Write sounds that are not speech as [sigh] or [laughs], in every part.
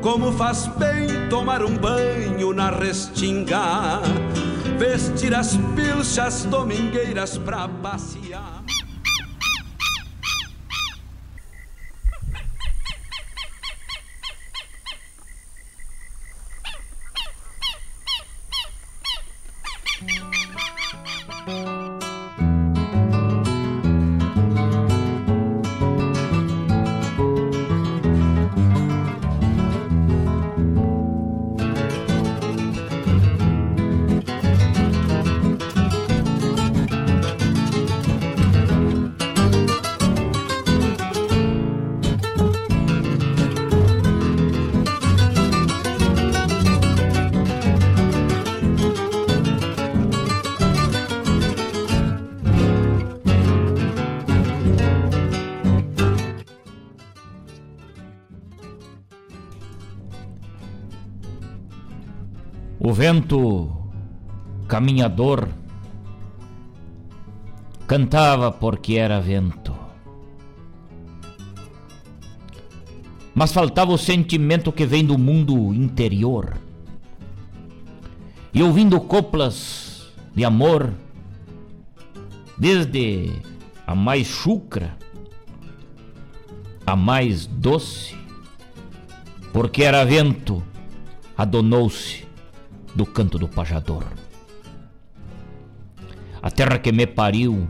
como faz bem tomar um banho na restinga, vestir as pilchas domingueiras pra passear. O vento caminhador cantava porque era vento. Mas faltava o sentimento que vem do mundo interior. E ouvindo coplas de amor, desde a mais chucra, a mais doce, porque era vento, adonou-se do canto do pajador. A terra que me pariu,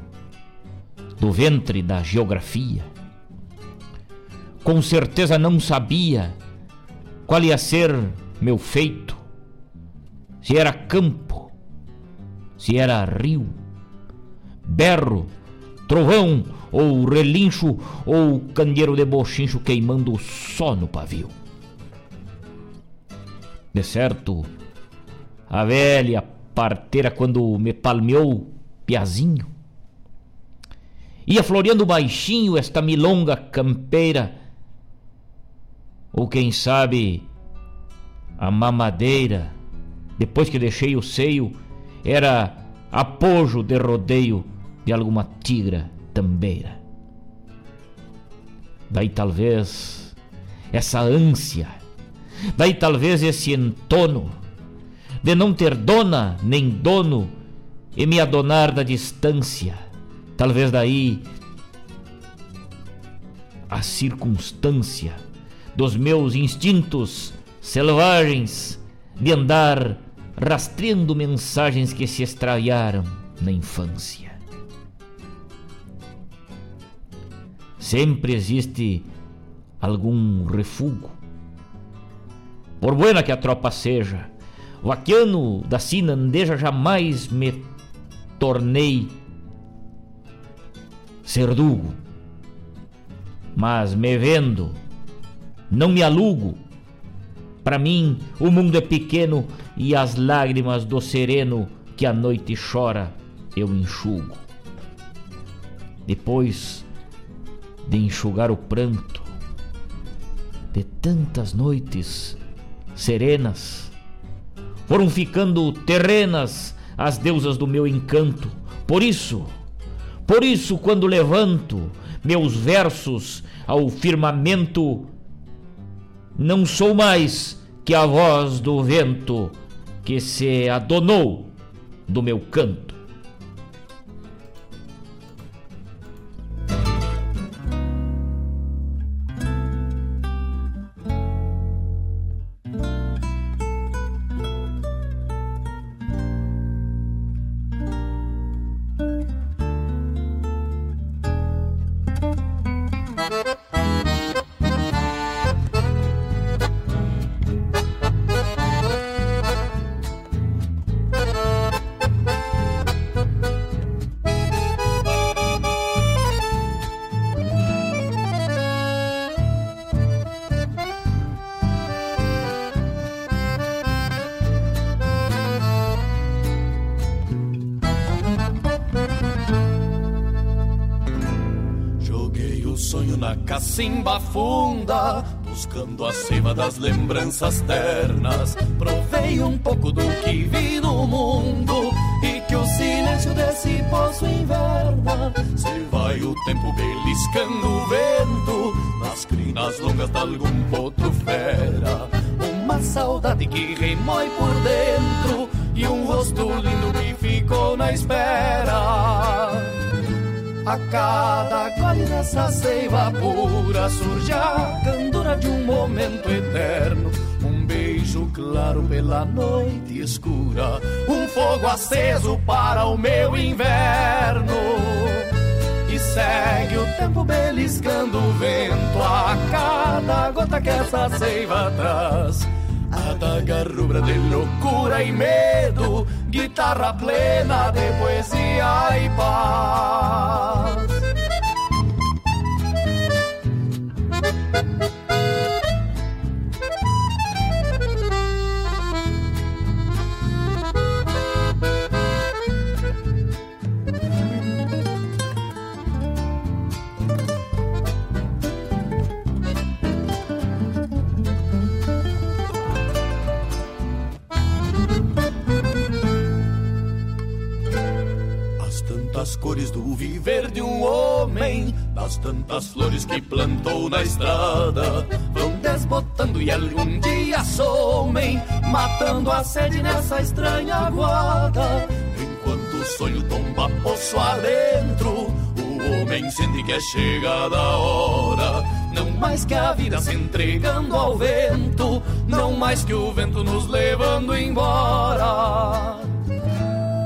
do ventre da geografia, com certeza não sabia qual ia ser meu feito, se era campo, se era rio, berro, trovão ou relincho ou candeeiro de bochincho queimando só no pavio. De certo, a velha parteira quando me palmeou piazinho. Ia floreando baixinho esta milonga campeira. Ou quem sabe a mamadeira, depois que deixei o seio, era apojo de rodeio de alguma tigra tambeira. Daí talvez essa ânsia, daí talvez esse entono de não ter dona nem dono e me adonar da distância. Talvez daí a circunstância dos meus instintos selvagens de andar rastreando mensagens que se extraviaram na infância. Sempre existe algum refúgio. Por buena que a tropa seja, Vaquiano da Sinandeja jamais me tornei cerdugo. Mas me vendo, não me alugo. Para mim, o mundo é pequeno e as lágrimas do sereno que a noite chora eu enxugo. Depois de enxugar o pranto de tantas noites serenas, foram ficando terrenas as deusas do meu encanto. Por isso, por isso, quando levanto meus versos ao firmamento, não sou mais que a voz do vento que se adonou do meu canto. Das lembranças ternas. Provei um pouco do que vi no mundo e que o silêncio desse poço inverna. Se vai o tempo beliscando o vento nas crinas longas de algum potro fera. Uma saudade que remói por dentro e um rosto lindo que ficou na espera. A cada gole dessa seiva pura surge a de um momento eterno. Um beijo claro pela noite escura, um fogo aceso para o meu inverno. E segue o tempo beliscando o vento a cada gota que essa seiva traz. Adaga rubra de loucura e medo, guitarra plena de poesia e paz. Tantas cores do viver de um homem, das tantas flores que plantou na estrada, vão desbotando e algum dia somem, matando a sede nessa estranha guarda. Enquanto o sonho tomba poço adentro, o homem sente que é chegada a hora. Não mais que a vida se entregando ao vento, não mais que o vento nos levando embora.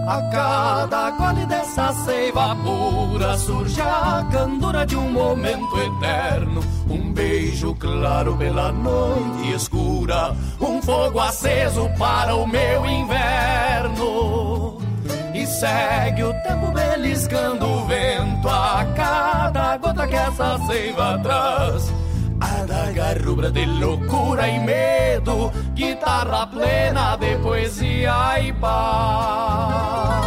A cada gole dessa seiva pura surge a candura de um momento eterno. Um beijo claro pela noite escura, um fogo aceso para o meu inverno. E segue o tempo beliscando o vento a cada gota que essa seiva traz. Adaga rubra de loucura e medo, guitarra plena de poesia e paz.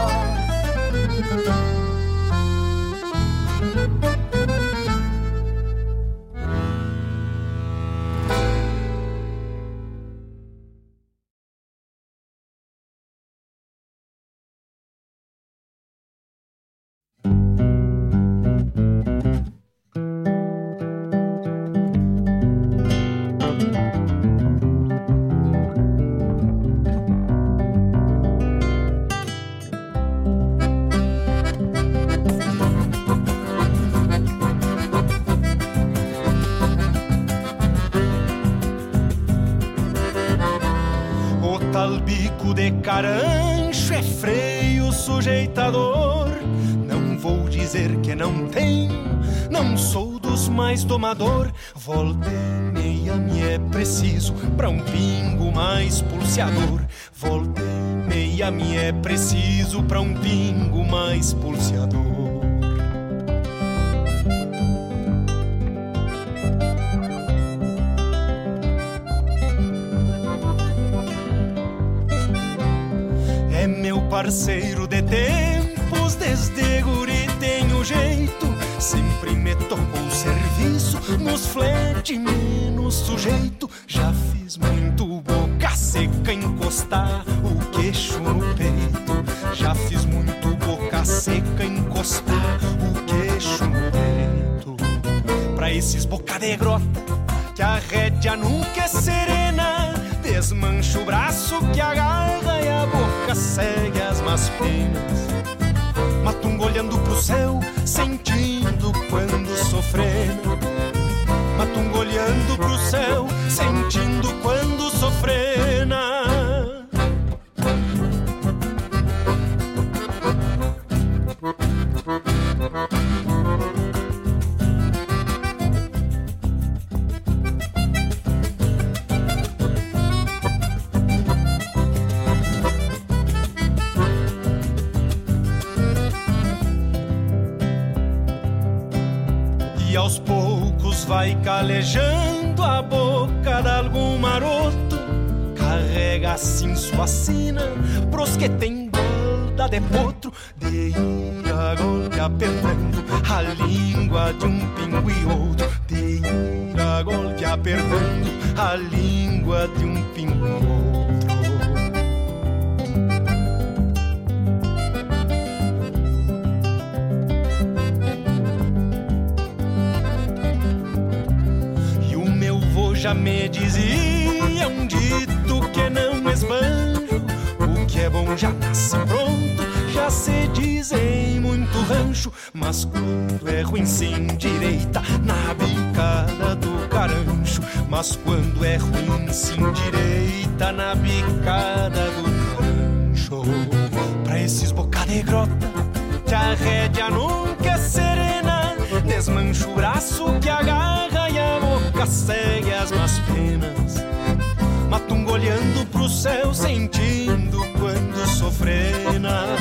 Domador. Volta e meia me é preciso pra um pingo mais pulseador. Volta e meia me é preciso pra um pingo mais pulseador. parceiro de tempos, sujeito. Já fiz muito boca seca encostar o queixo no peito. Já fiz muito boca seca encostar o queixo no peito. Pra esses boca de grota, que a rédea nunca é se diz em muito rancho, mas quando é ruim se endireita na bicada do carancho, mas quando é ruim se endireita na bicada do carancho. Pra esses boca de grota, que a rédea nunca é serena, desmancha o braço que agarra e a boca segue as más penas. Matungo olhando pro céu, sentindo quando sofrena.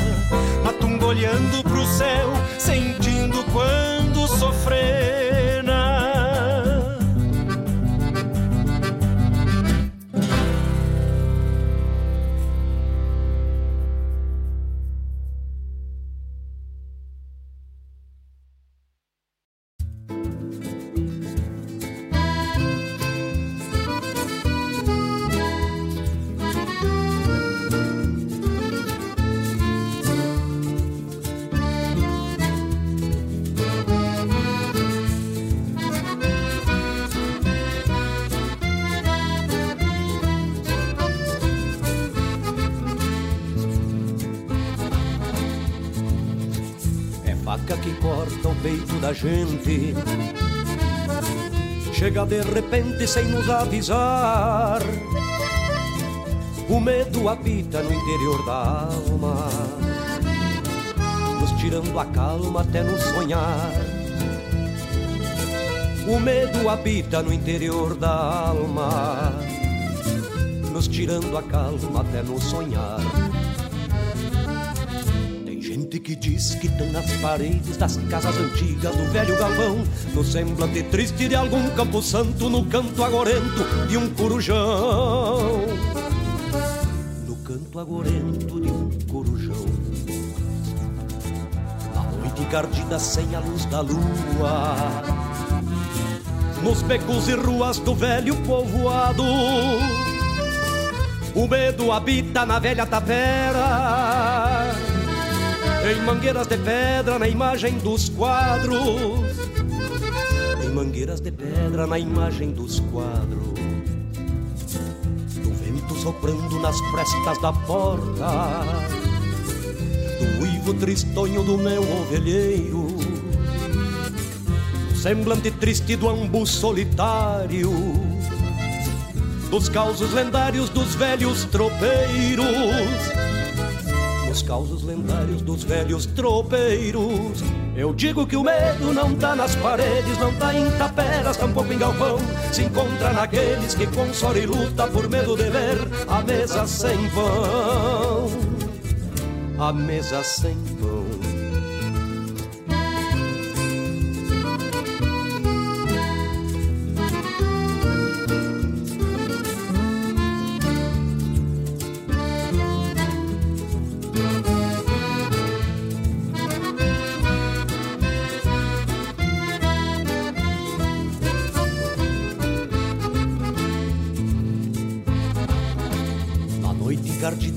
Matungo olhando pro céu, sentindo quando sofrena. Gente. Chega de repente sem nos avisar. O medo habita no interior da alma, nos tirando a calma até no sonhar. O medo habita no interior da alma, nos tirando a calma até no sonhar. Que diz que estão nas paredes das casas antigas do velho galvão, no semblante triste de algum campo santo, no canto agorento de um corujão. No canto agorento de um corujão. A noite encardida sem a luz da lua, nos becos e ruas do velho povoado. O medo habita na velha tapera em mangueiras de pedra na imagem dos quadros. Em mangueiras de pedra na imagem dos quadros. Do vento soprando nas frestas da porta. Do uivo tristonho do meu ovelheiro. Do semblante triste do ambu solitário. Dos causos lendários dos velhos tropeiros os causos lendários dos velhos tropeiros. Eu digo que o medo não tá nas paredes, não tá em taperas, tampouco em galpão. Se encontra naqueles que com sorte e luta por medo de ver a mesa sem pão. A mesa sem pão.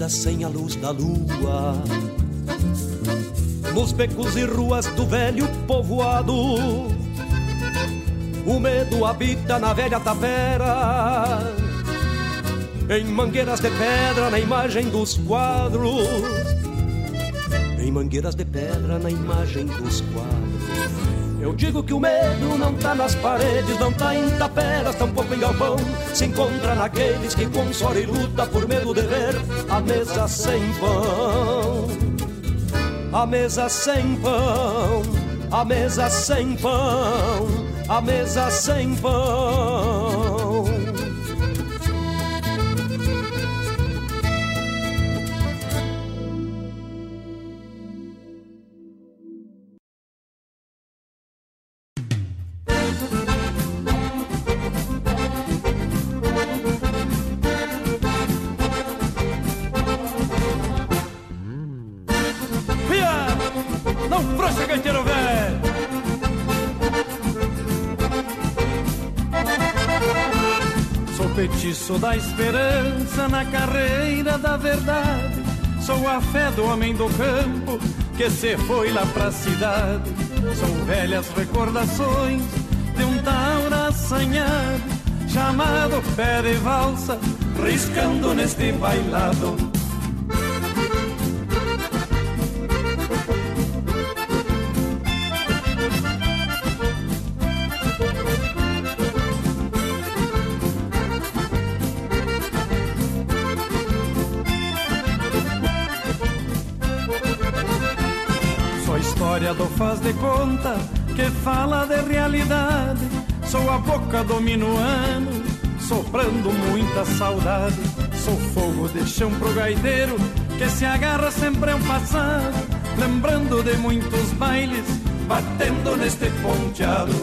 Sem a luz da lua. Nos becos e ruas do velho povoado O medo habita na velha tapera. Em mangueiras de pedra na imagem dos quadros. Em mangueiras de pedra na imagem dos quadros eu digo que o medo não tá nas paredes, não tá em taperas, tampouco em galpão. Se encontra naqueles que com e luta por medo de ver a mesa sem pão. A mesa sem pão, a mesa sem pão, a mesa sem pão. Da esperança na carreira da verdade. Sou a fé do homem do campo que se foi lá pra cidade. São velhas recordações de um taura assanhado, chamado pé de valsa, riscando neste bailado. Faz de conta que fala de realidade. Sou a boca do minuano, soprando muita saudade. Sou fogo de chão pro gaiteiro, que se agarra sempre um passado. Lembrando de muitos bailes, batendo neste ponteado.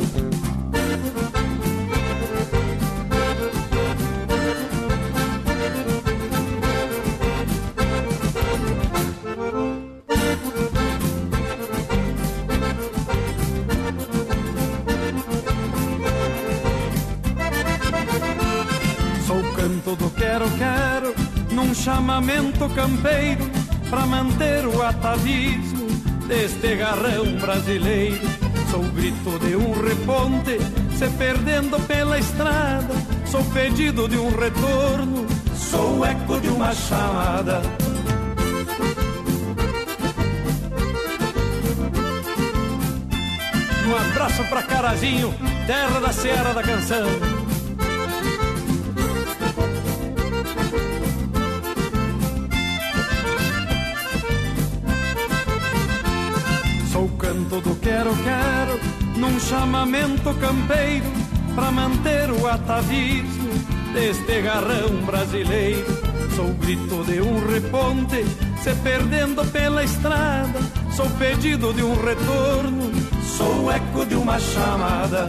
Chamamento campeiro para manter o atavismo deste garrão brasileiro. Sou o grito de um reponte se perdendo pela estrada. Sou pedido de um retorno, sou o eco de uma chamada. Um abraço pra Carazinho, terra da Serra da Canção. Quero, quero, num chamamento campeiro, para manter o atavismo deste garrão brasileiro. Sou o grito de um reponte, se perdendo pela estrada. Sou pedido de um retorno, sou eco de uma chamada.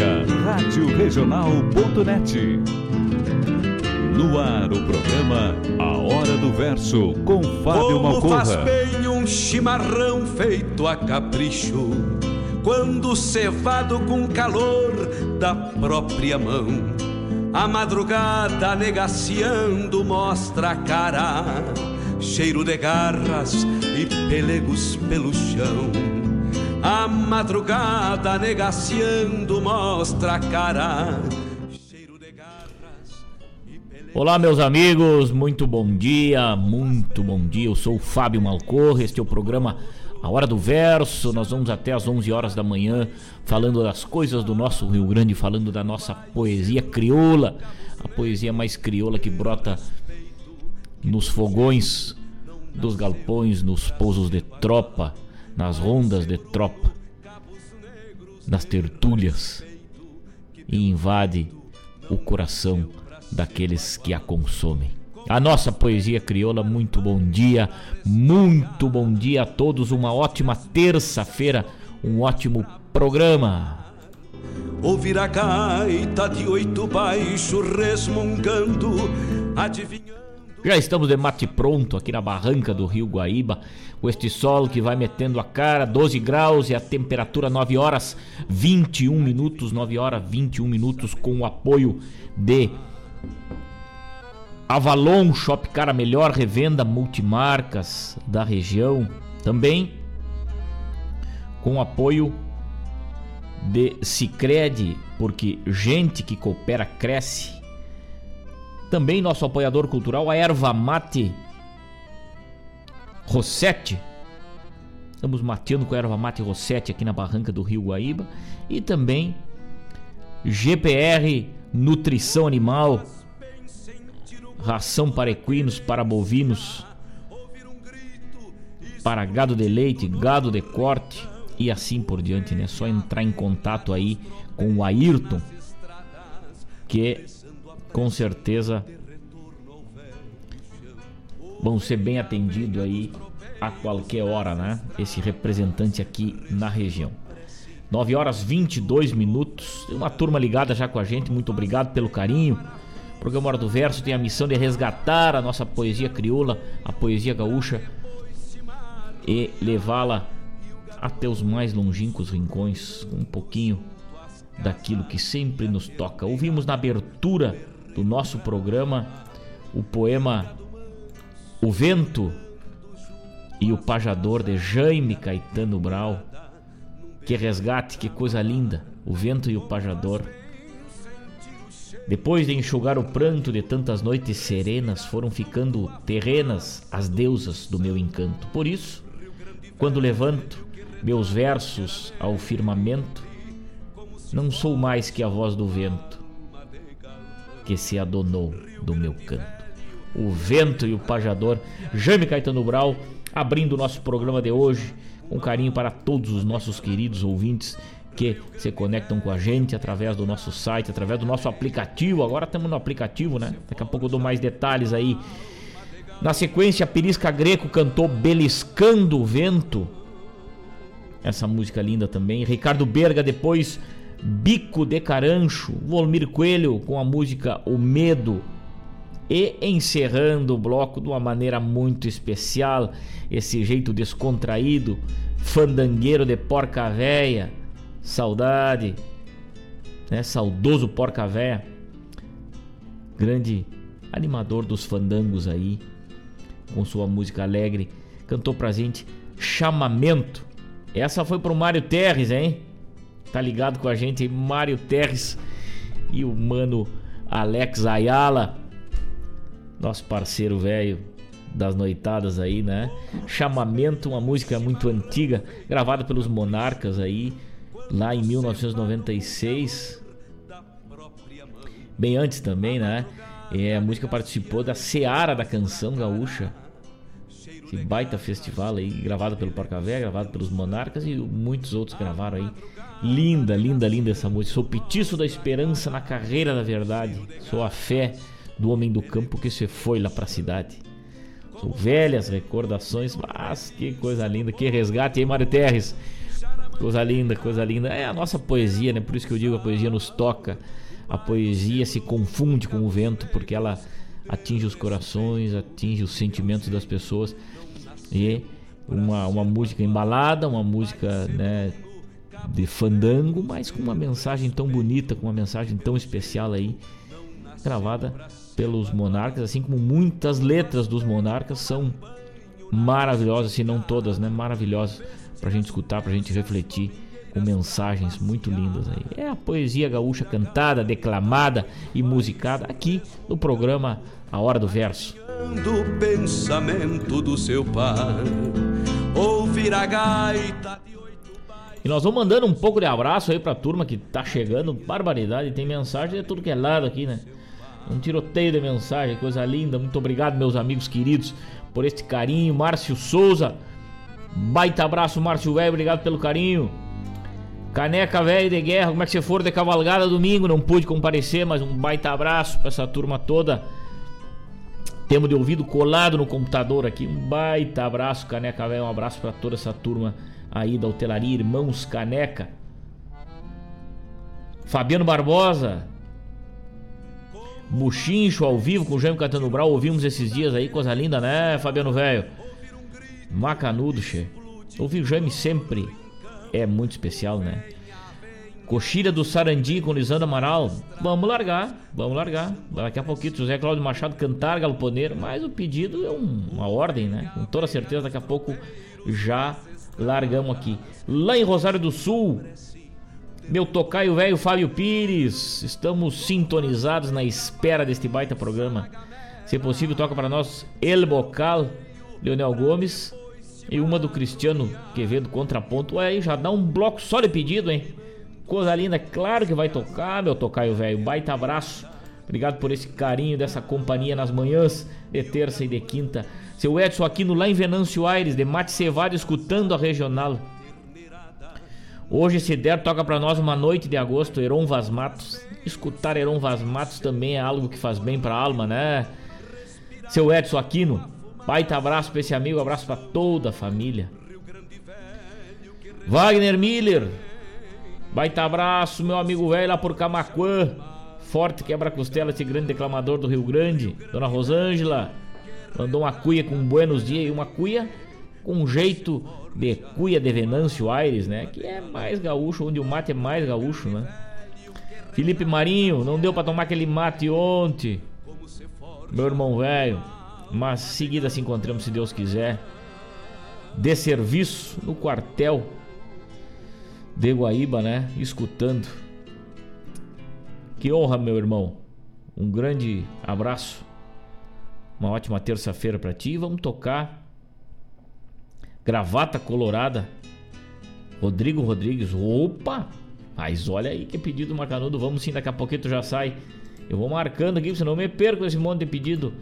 Companhia radioregional.net. No ar o programa A Hora do Verso com Fábio Como Malcorra. faz bem um chimarrão feito a capricho, quando cevado com calor da própria mão. A madrugada negaciando mostra a cara, cheiro de garras e pelegos pelo chão a madrugada negaciando mostra a cara. Olá, meus amigos, muito bom dia, muito bom dia. Eu sou o Fábio Malcorre, este é o programa A Hora do Verso. Nós vamos até às 11 horas da manhã falando das coisas do nosso Rio Grande, falando da nossa poesia crioula, a poesia mais crioula que brota nos fogões dos galpões, nos pousos de tropa, nas rondas de tropa, nas tertúlias e invade o coração daqueles que a consomem. A nossa poesia crioula, muito bom dia, muito bom dia a todos, uma ótima terça-feira, um ótimo programa. Ouvir a gaita de oito baixo resmungando, adivinhando. Já estamos de mate pronto aqui na barranca do Rio Guaíba, com este sol que vai metendo a cara, 12 graus e a temperatura 9 horas 21 minutos, 9 horas 21 minutos com o apoio de Avalon Shop Cara Melhor Revenda Multimarcas da região. Também com o apoio de Cicred, porque gente que coopera cresce. Também nosso apoiador cultural, a Erva Mate Rossetti. Estamos mateando com a Erva Mate Rossetti aqui na barranca do Rio Guaíba. E também GPR Nutrição Animal ração para equinos, para bovinos, para gado de leite, gado de corte e assim por diante, né? Só entrar em contato aí com o Ayrton, que com certeza vão ser bem atendidos aí a qualquer hora, né? Esse representante aqui na região. 9 horas 22 minutos. Tem uma turma ligada já com a gente. Muito obrigado pelo carinho. O programa Hora do Verso tem a missão de resgatar a nossa poesia crioula, a poesia gaúcha e levá-la até os mais longínquos rincões, um pouquinho daquilo que sempre nos toca. Ouvimos na abertura do nosso programa o poema O Vento e o Pajador de Jaime Caetano Brau. Que resgate, que coisa linda! O Vento e o Pajador. Depois de enxugar o pranto de tantas noites serenas, foram ficando terrenas as deusas do meu encanto. Por isso, quando levanto meus versos ao firmamento, não sou mais que a voz do vento que se adonou do meu canto. O vento e o pajador, Jaime Caetano Brau, abrindo o nosso programa de hoje, com carinho para todos os nossos queridos ouvintes que se conectam com a gente através do nosso site, através do nosso aplicativo. Agora estamos no aplicativo, né? Daqui a pouco eu dou mais detalhes aí. Na sequência, Perisca Greco cantou Beliscando o Vento. Essa música linda também. Ricardo Berga depois Bico de Carancho. Volmir Coelho com a música O Medo. E encerrando o bloco de uma maneira muito especial, esse jeito descontraído, fandangueiro de porca véia, Saudade, né? Saudoso Porca Véia, grande animador dos fandangos aí, com sua música alegre, cantou pra gente Chamamento. Essa foi pro Mário Terres, hein? Tá ligado com a gente, Mário Terres e o mano Alex Ayala, nosso parceiro velho das noitadas aí, né? Chamamento, uma música muito antiga, gravada pelos Monarcas aí, lá em 1996. Bem antes também, né? É, a música participou da Seara da Canção Gaúcha. Esse baita festival aí, gravado pelo Porcavé, gravado pelos Monarcas e muitos outros gravaram aí. Linda, linda, linda essa música. Sou petiço da esperança na carreira da verdade. Sou a fé do homem do campo que se foi lá pra cidade. Sou velhas recordações, mas que coisa linda, que resgate aí, Mário Terres. Coisa linda, coisa linda. É a nossa poesia, né? Por isso que eu digo a poesia nos toca. A poesia se confunde com o vento porque ela atinge os corações, atinge os sentimentos das pessoas. E uma, uma música embalada, uma música, né, de fandango, mas com uma mensagem tão bonita, com uma mensagem tão especial aí, gravada pelos monarcas, assim como muitas letras dos monarcas são maravilhosas, se não todas, né, maravilhosas pra gente escutar, pra gente refletir com mensagens muito lindas aí. É a poesia gaúcha cantada, declamada e musicada aqui no programa A Hora do Verso. Do pensamento do seu pai, ouvir a gaita e nós vamos mandando um pouco de abraço aí pra turma que tá chegando, barbaridade, tem mensagem de tudo que é lado aqui, né? Um tiroteio de mensagem, coisa linda. Muito obrigado, meus amigos queridos, por este carinho. Márcio Souza, baita abraço, Márcio Velho, obrigado pelo carinho. Caneca velho de guerra, como é que você for de cavalgada domingo? Não pude comparecer, mas um baita abraço pra essa turma toda. Temos de ouvido colado no computador aqui. Um baita abraço, Caneca velho. Um abraço para toda essa turma aí da hotelaria Irmãos Caneca. Fabiano Barbosa. Buchincho ao vivo com o Jaime Catano Brau. Ouvimos esses dias aí, coisa linda, né, Fabiano Velho? Macanudo, che. Ouvir o Jaime sempre é muito especial, né? Coxilha do Sarandi com Lisandro Amaral. Vamos largar, vamos largar. Daqui a pouquinho, José Cláudio Machado cantar galoponeiro. Mas o pedido é um, uma ordem, né? Com toda certeza, daqui a pouco já largamos aqui. Lá em Rosário do Sul, meu tocaio velho Fábio Pires. Estamos sintonizados na espera deste baita programa. Se possível, toca para nós El Bocal, Leonel Gomes. E uma do Cristiano Quevedo Contraponto. Aí já dá um bloco só de pedido, hein? Coisa linda, claro que vai tocar, meu tocaio velho. Baita abraço. Obrigado por esse carinho dessa companhia nas manhãs de terça e de quinta. Seu Edson Aquino lá em Venâncio Aires, de Mate Cevado, escutando a regional. Hoje, se der, toca para nós uma noite de agosto, Heron Vaz Matos. Escutar Heron Vaz Matos também é algo que faz bem pra alma, né? Seu Edson Aquino, baita abraço pra esse amigo, abraço pra toda a família. Wagner Miller, baita abraço, meu amigo velho lá por Camacuã. Forte quebra-costela, esse grande declamador do Rio Grande. Dona Rosângela, mandou uma cuia com buenos dias e uma cuia com jeito de cuia de Venâncio Aires, né? Que é mais gaúcho, onde o mate é mais gaúcho, né? Felipe Marinho, não deu para tomar aquele mate ontem. Meu irmão velho. Mas seguida se encontramos, se Deus quiser. De serviço no quartel de Guaíba, né? Escutando. Que honra, meu irmão. Um grande abraço. Uma ótima terça-feira para ti. Vamos tocar Gravata Colorada. Rodrigo Rodrigues. Opa! Mas olha aí que pedido Macanudo. Vamos sim, daqui a pouquinho tu já sai. Eu vou marcando aqui, senão eu me perco esse monte de pedido.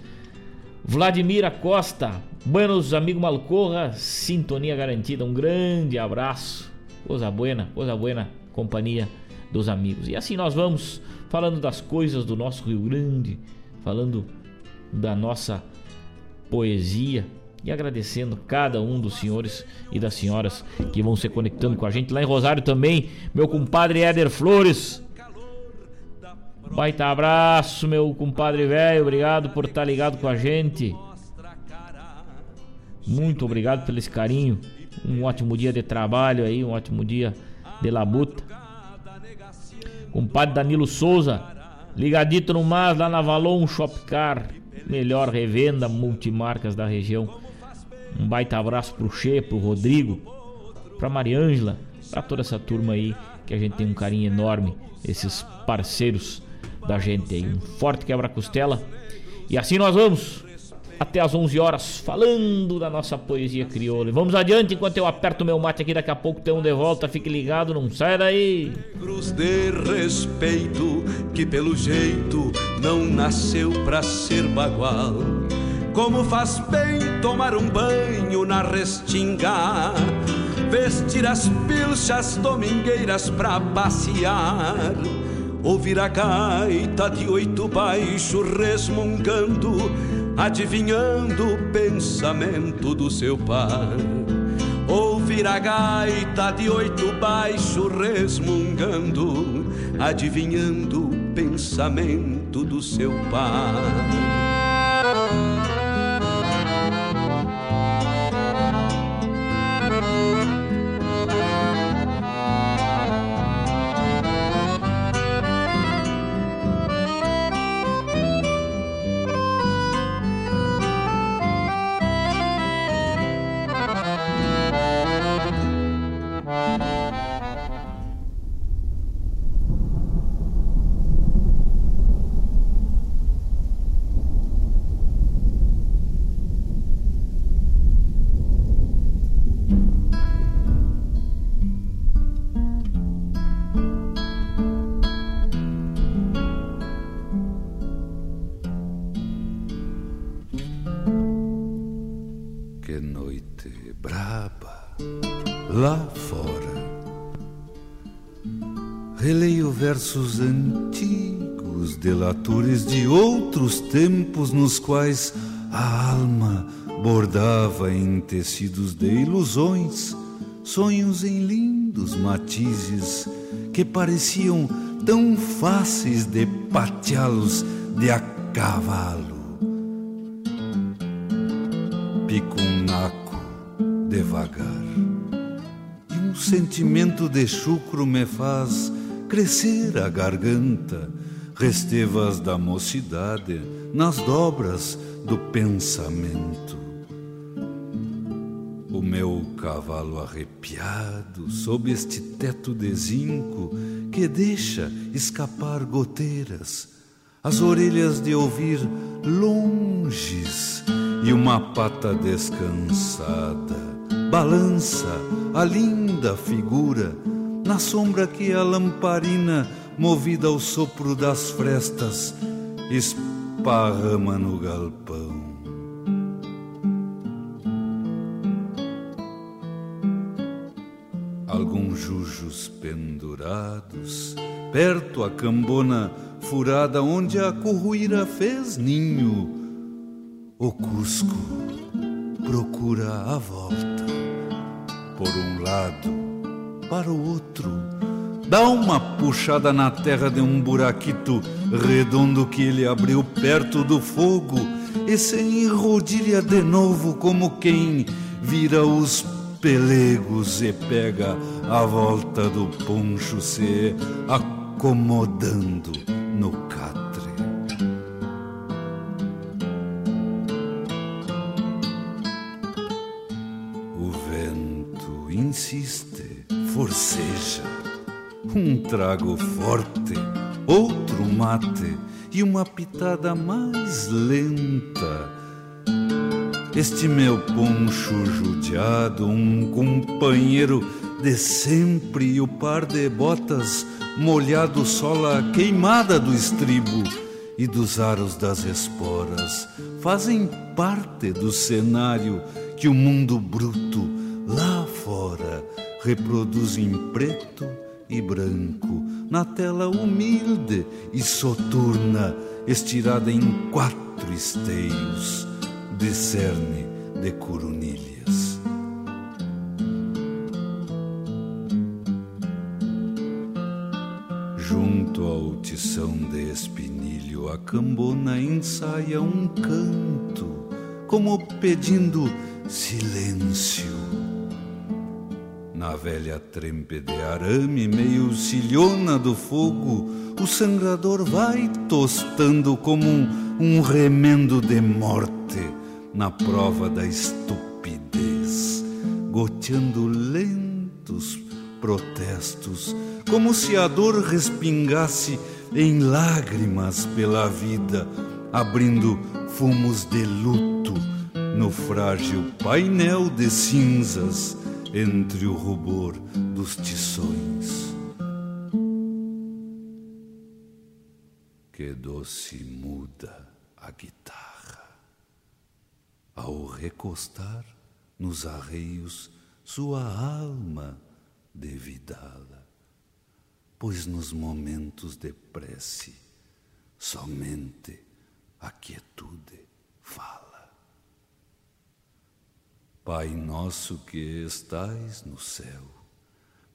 Vladimir Costa. Buenos, amigo Malcorra. Sintonia garantida. Um grande abraço. Coisa buena, coisa buena. Companhia dos amigos. E assim nós vamos falando das coisas do nosso Rio Grande. Falando da nossa poesia e agradecendo cada um dos senhores e das senhoras que vão se conectando com a gente lá em Rosário também, meu compadre Éder Flores. Baita abraço, meu compadre velho, obrigado por estar ligado com a gente. Muito obrigado pelo esse carinho. Um ótimo dia de trabalho aí, um ótimo dia de labuta. Compadre Danilo Souza, ligadito no Mas, lá na Valon Shopcar, melhor revenda multimarcas da região. Um baita abraço pro Che, pro Rodrigo, pra Mariângela, pra toda essa turma aí que a gente tem um carinho enorme, esses parceiros da gente aí. Um forte quebra-costela. E assim nós vamos até às 11 horas falando da nossa poesia crioula. Vamos adiante enquanto eu aperto meu mate aqui. Daqui a pouco tem um de volta. Fique ligado, não sai daí. Cruz de respeito que pelo jeito não nasceu pra ser bagual. Como faz bem tomar um banho na restinga, vestir as pilchas domingueiras pra passear, ouvir a gaita de oito baixo resmungando, adivinhando o pensamento do seu pai. Ouvir a gaita de oito baixo resmungando, adivinhando o pensamento do seu pai. Tempos nos quais a alma bordava em tecidos de ilusões, sonhos em lindos matizes que pareciam tão fáceis de pateá-los de a cavalo. Pico um naco devagar e um sentimento de chucro me faz crescer a garganta, restevas da mocidade nas dobras do pensamento. O meu cavalo arrepiado sob este teto de zinco que deixa escapar goteiras, as orelhas de ouvir longes e uma pata descansada balança a linda figura na sombra que a lamparina, movida ao sopro das frestas, esparrama no galpão. Alguns jujos pendurados, perto a cambona furada onde a curruíra fez ninho. O Cusco procura a volta, por um lado, para o outro. Dá uma puxada na terra de um buraquito redondo que ele abriu perto do fogo e se enrodilha de novo como quem vira os pelegos e pega a volta do poncho se acomodando no catre. O vento insiste, forceja, um trago forte, outro mate e uma pitada mais lenta. Este meu poncho judiado, um companheiro de sempre e o par de botas molhado sola queimada do estribo e dos aros das esporas fazem parte do cenário que o mundo bruto lá fora reproduz em preto e branco na tela humilde e soturna estirada em quatro esteios de cerne de coronilhas. Junto ao tição de espinilho, a cambona ensaia um canto, como pedindo silêncio. Na velha trempe de arame, meio cilhona do fogo, o sangrador vai tostando como um, um remendo de morte na prova da estupidez, goteando lentos protestos, como se a dor respingasse em lágrimas pela vida, abrindo fumos de luto no frágil painel de cinzas entre o rubor dos tições. Que doce muda a guitarra ao recostar nos arreios sua alma devidá-la, pois nos momentos de prece somente a quietude fala. Pai nosso que estais no céu,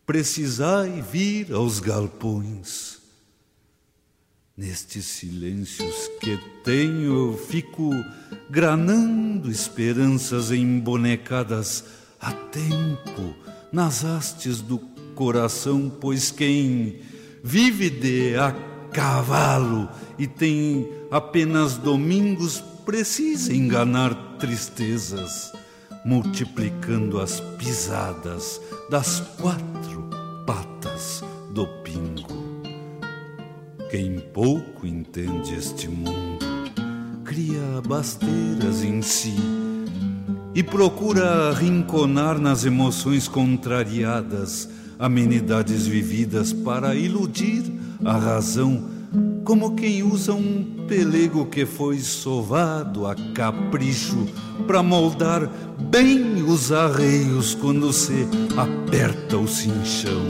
precisai vir aos galpões. Nestes silêncios que tenho, eu fico granando esperanças embonecadas a tempo nas hastes do coração, pois quem vive de a cavalo e tem apenas domingos precisa enganar tristezas, multiplicando as pisadas das quatro patas do pingo. Quem pouco entende este mundo cria basteiras em si e procura rinconar nas emoções contrariadas amenidades vividas para iludir a razão como quem usa um pelego que foi sovado a capricho para moldar bem os arreios quando se aperta o cinchão.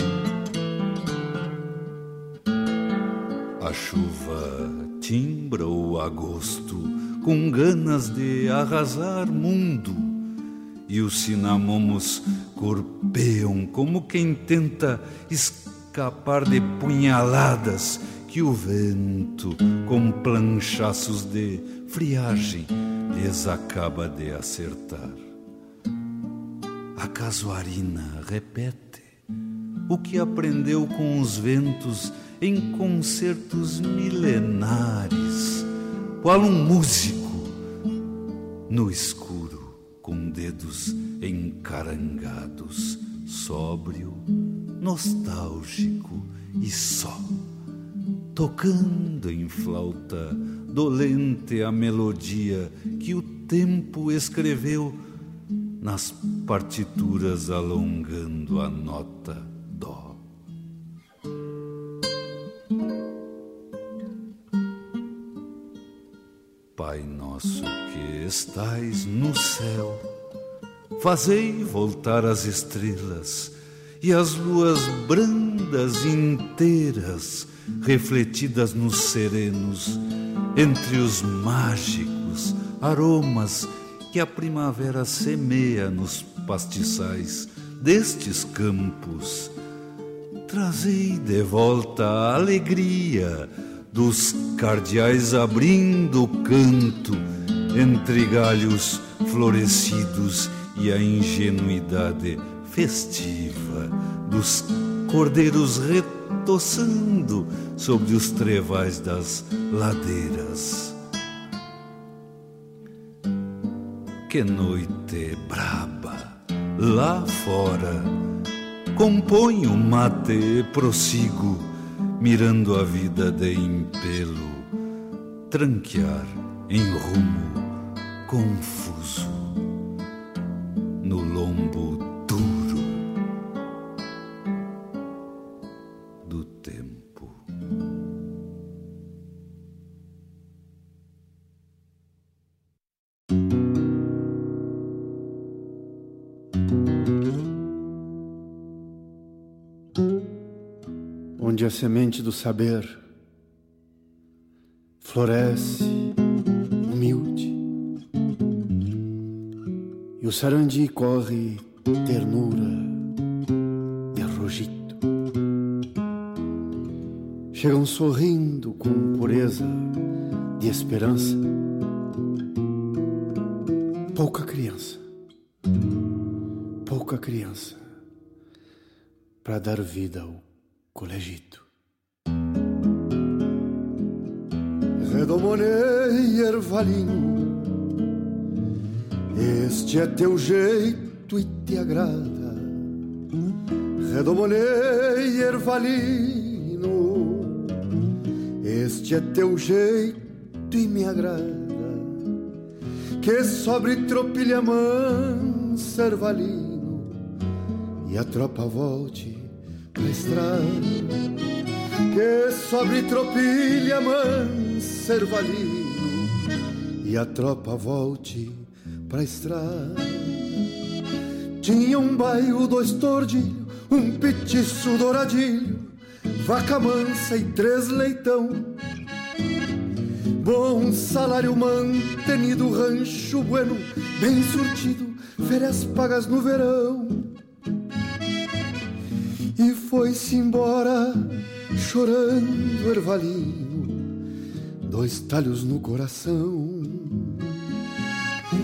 A chuva timbra o agosto com ganas de arrasar mundo e os cinamomos corpeiam como quem tenta escapar de punhaladas que o vento, com planchaços de friagem, lhes acaba de acertar. A casuarina repete o que aprendeu com os ventos em concertos milenares, qual um músico no escuro, com dedos encarangados, sóbrio, nostálgico e só tocando em flauta dolente a melodia que o tempo escreveu nas partituras alongando a nota dó. Pai nosso que estais no céu, fazei voltar as estrelas e as luas brandas inteiras refletidas nos serenos, entre os mágicos aromas que a primavera semeia nos pastiçais destes campos. Trazei de volta a alegria dos cardeais abrindo o canto entre galhos florescidos e a ingenuidade festiva dos cordeiros retoçando sobre os trevais das ladeiras. Que noite braba lá fora, componho um mate e prossigo, mirando a vida de impelo, tranquear em rumo confuso no lombo semente do saber floresce humilde e o sarandi corre ternura e rogito. Chegam sorrindo com pureza de esperança. Pouca criança, pouca criança para dar vida ao colegito. Redomonei ervalinho, este é teu jeito e te agrada. Redomonei ervalino, este é teu jeito e me agrada. Que sobre tropilha mansa ervalino e a tropa volte pra estrada que sobre tropilha mansa ervalino e a tropa volte pra estrada. Tinha um bairro, dois tordilhos, um petiço douradilho, vaca mansa e três leitão. Bom salário mantenido, rancho bueno, bem surtido, férias pagas no verão e foi-se embora chorando ervalino, dois talhos no coração.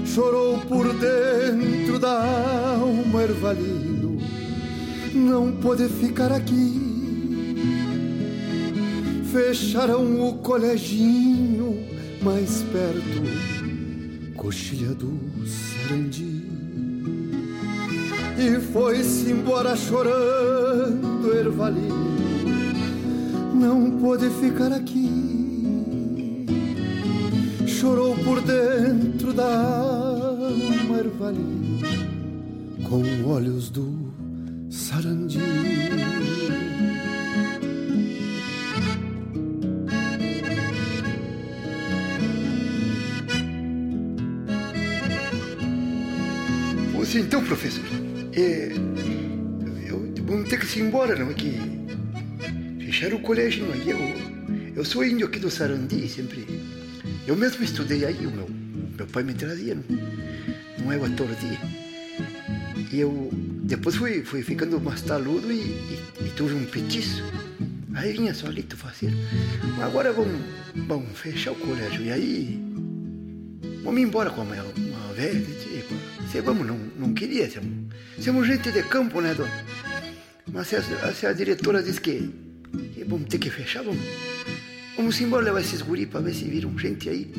Chorou por dentro da alma ervalino, não pôde ficar aqui. Fecharam o coleginho mais perto, coxilha do Sarandi e foi-se embora chorando, Ervalino. Não pôde ficar aqui, chorou por dentro da alma ervalia com olhos do sarandi. Pois então, professor, é, eu, vamos ter que ir embora, não é que fecharam o colégio, não é? Eu, eu sou índio aqui do Sarandi, sempre eu mesmo estudei aí, o meu, meu pai me trazia, não, é o ator de. E eu depois fui, fui ficando mais taludo e, e, e tuve um petiço. Aí vinha solito fazer. Agora vamos, vamos fechar o colégio. E aí. Vamos embora com a minha, uma velha. Tipo, se vamos, não, não queria. Somos, somos gente de campo, né, dona? Mas se a, se a diretora diz que, que, vamos ter que fechar, vamos. Vamos embora levar esses guri para ver se viram gente aí.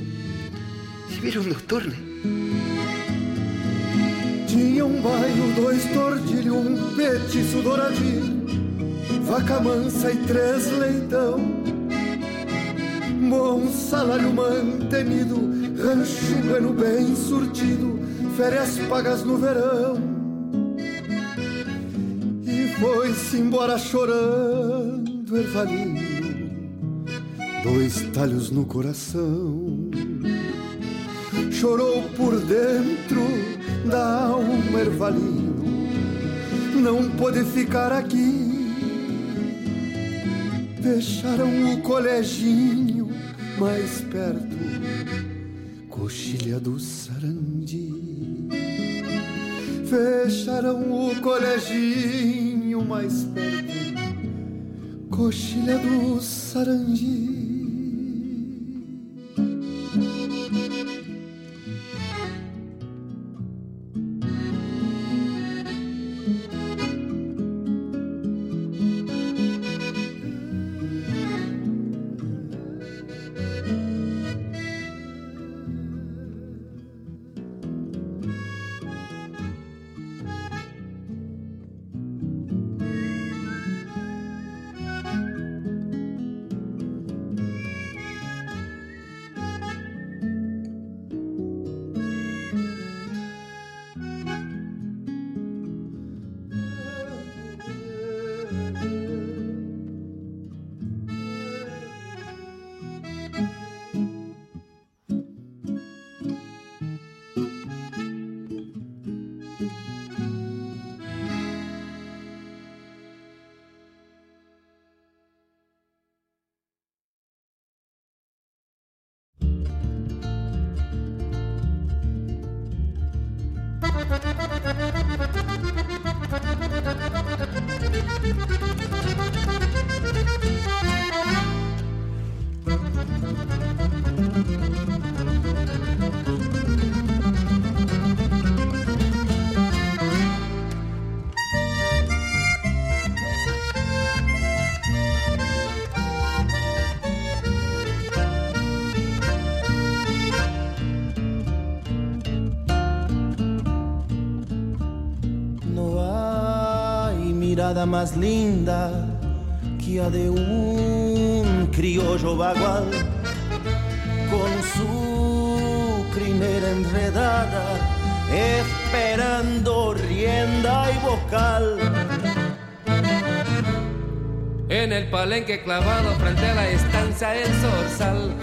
Se viram doutor, né? Tinha um bairro, dois tordilhos, um petiço douradinho vaca mansa e três leitão. Bom salário mantenido, rancho bueno bem surtido, férias pagas no verão. E foi-se embora chorando, ervalinho, dois talhos no coração. Chorou por dentro da alma, ervalinho, não pôde ficar aqui Fecharam o coleginho mais perto, coxilha do Sarandi. Fecharam o coleginho mais perto, coxilha do Sarandi. Más linda que a de un criollo bagual con su crinera enredada esperando rienda y vocal. En el palenque clavado frente a la estancia el zorzal,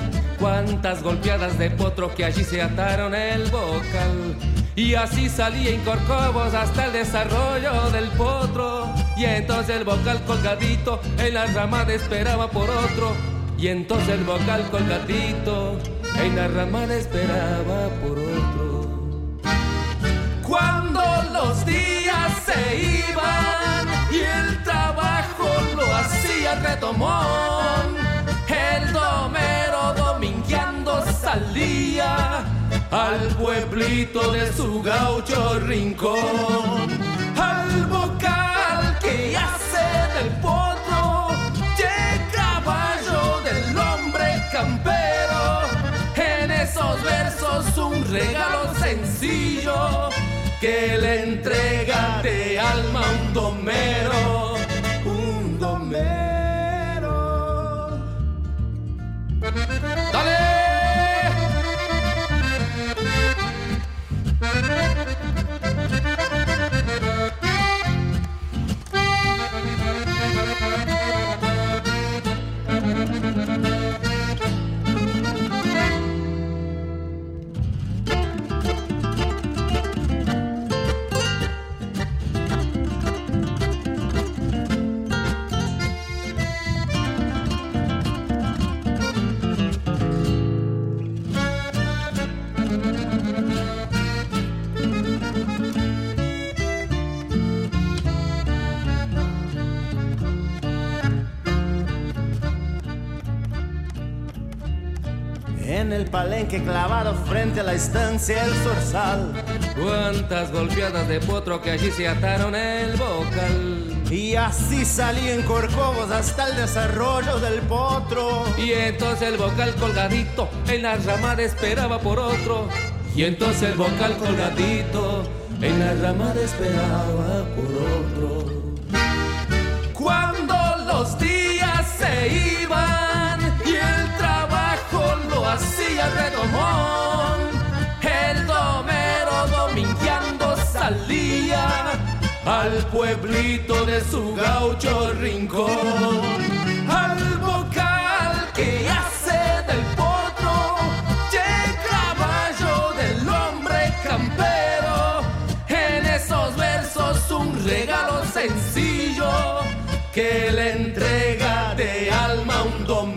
cuántas golpeadas de potro que allí se ataron el vocal. Y así salía en corcovos hasta el desarrollo del potro. Y entonces el vocal colgadito en la ramada esperaba por otro. Y entonces el vocal colgadito en la ramada esperaba por otro. Cuando los días se iban y el trabajo lo hacía retomón, el domero domingueando salía al pueblito de su gaucho rincón, hace del potro, y caballo del hombre campero. En esos versos un regalo sencillo que le entrega de alma un domero, palenque clavado frente a la estancia El Zorzal. Cuántas golpeadas de potro que allí se ataron el bocal. Y así salí en Corcovos hasta el desarrollo del potro. Y entonces el vocal colgadito en la ramada esperaba por otro. Y entonces el vocal colgadito en la ramada esperaba por otro. Cuando los días se iban lo hacía redomón, el domero domingueando salía al pueblito de su gaucho rincón, al vocal que hace del potro, y caballo del hombre campero, en esos versos un regalo sencillo que le entrega de alma un domero.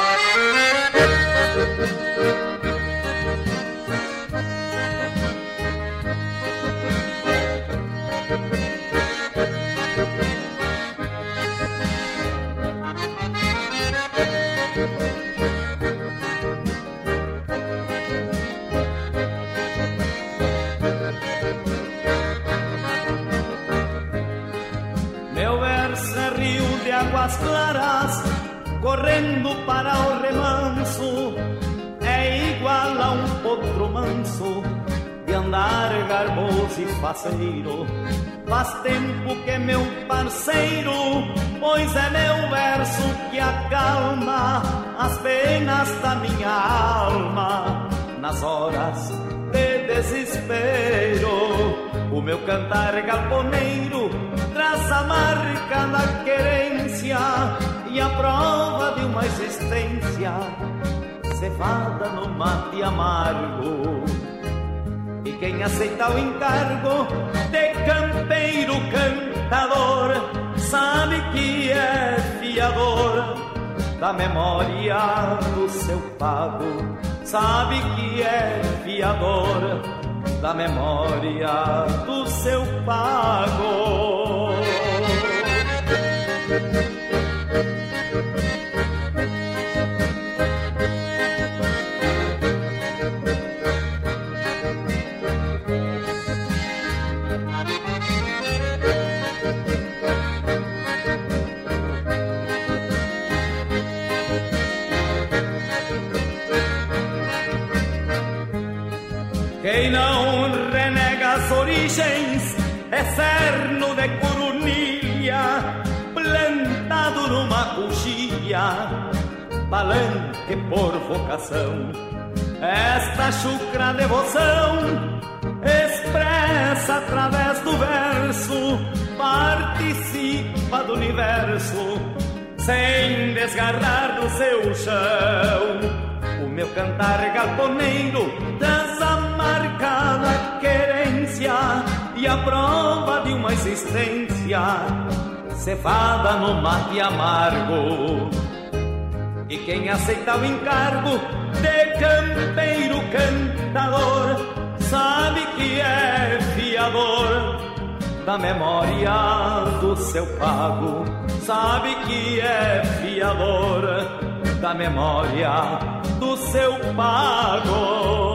Correndo para o remanso. É igual a um potro manso, de andar garboso e faceiro. Faz tempo que meu parceiro, pois é meu verso que acalma as penas da minha alma nas horas de desespero. O meu cantar galponeiro traz a marca da querência e a prova de uma existência cevada no mate amargo. E quem aceita o encargo de campeiro cantador sabe que é fiador da memória do seu pago, sabe que é fiador da memória do seu pago. Quem não renega as origens é cerno de corunilha, plantado numa coxilha, palanque por vocação. Esta chucra devoção expressa através do verso, participa do universo, sem desgarrar do seu chão. O meu cantar galponeiro querência e a prova de uma existência cevada no mate amargo. E quem aceita o encargo de campeiro cantador sabe que é fiador da memória do seu pago, sabe que é fiador da memória do seu pago.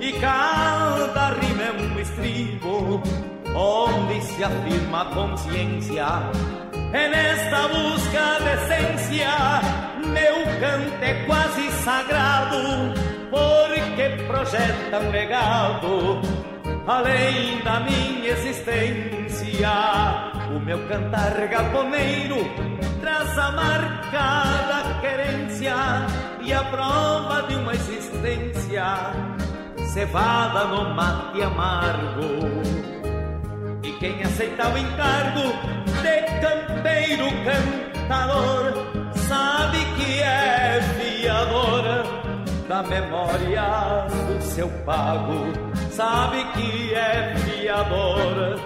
E cada rima é um estribo onde se afirma a consciência. É nesta busca de essência, meu canto é quase sagrado, porque projeta um legado além da minha existência. O meu cantar galponeiro traz a marca da querência e a prova de uma existência cevada no mate amargo. E quem aceita o encargo de campeiro cantador sabe que é fiador da memória do seu pago, sabe que é fiador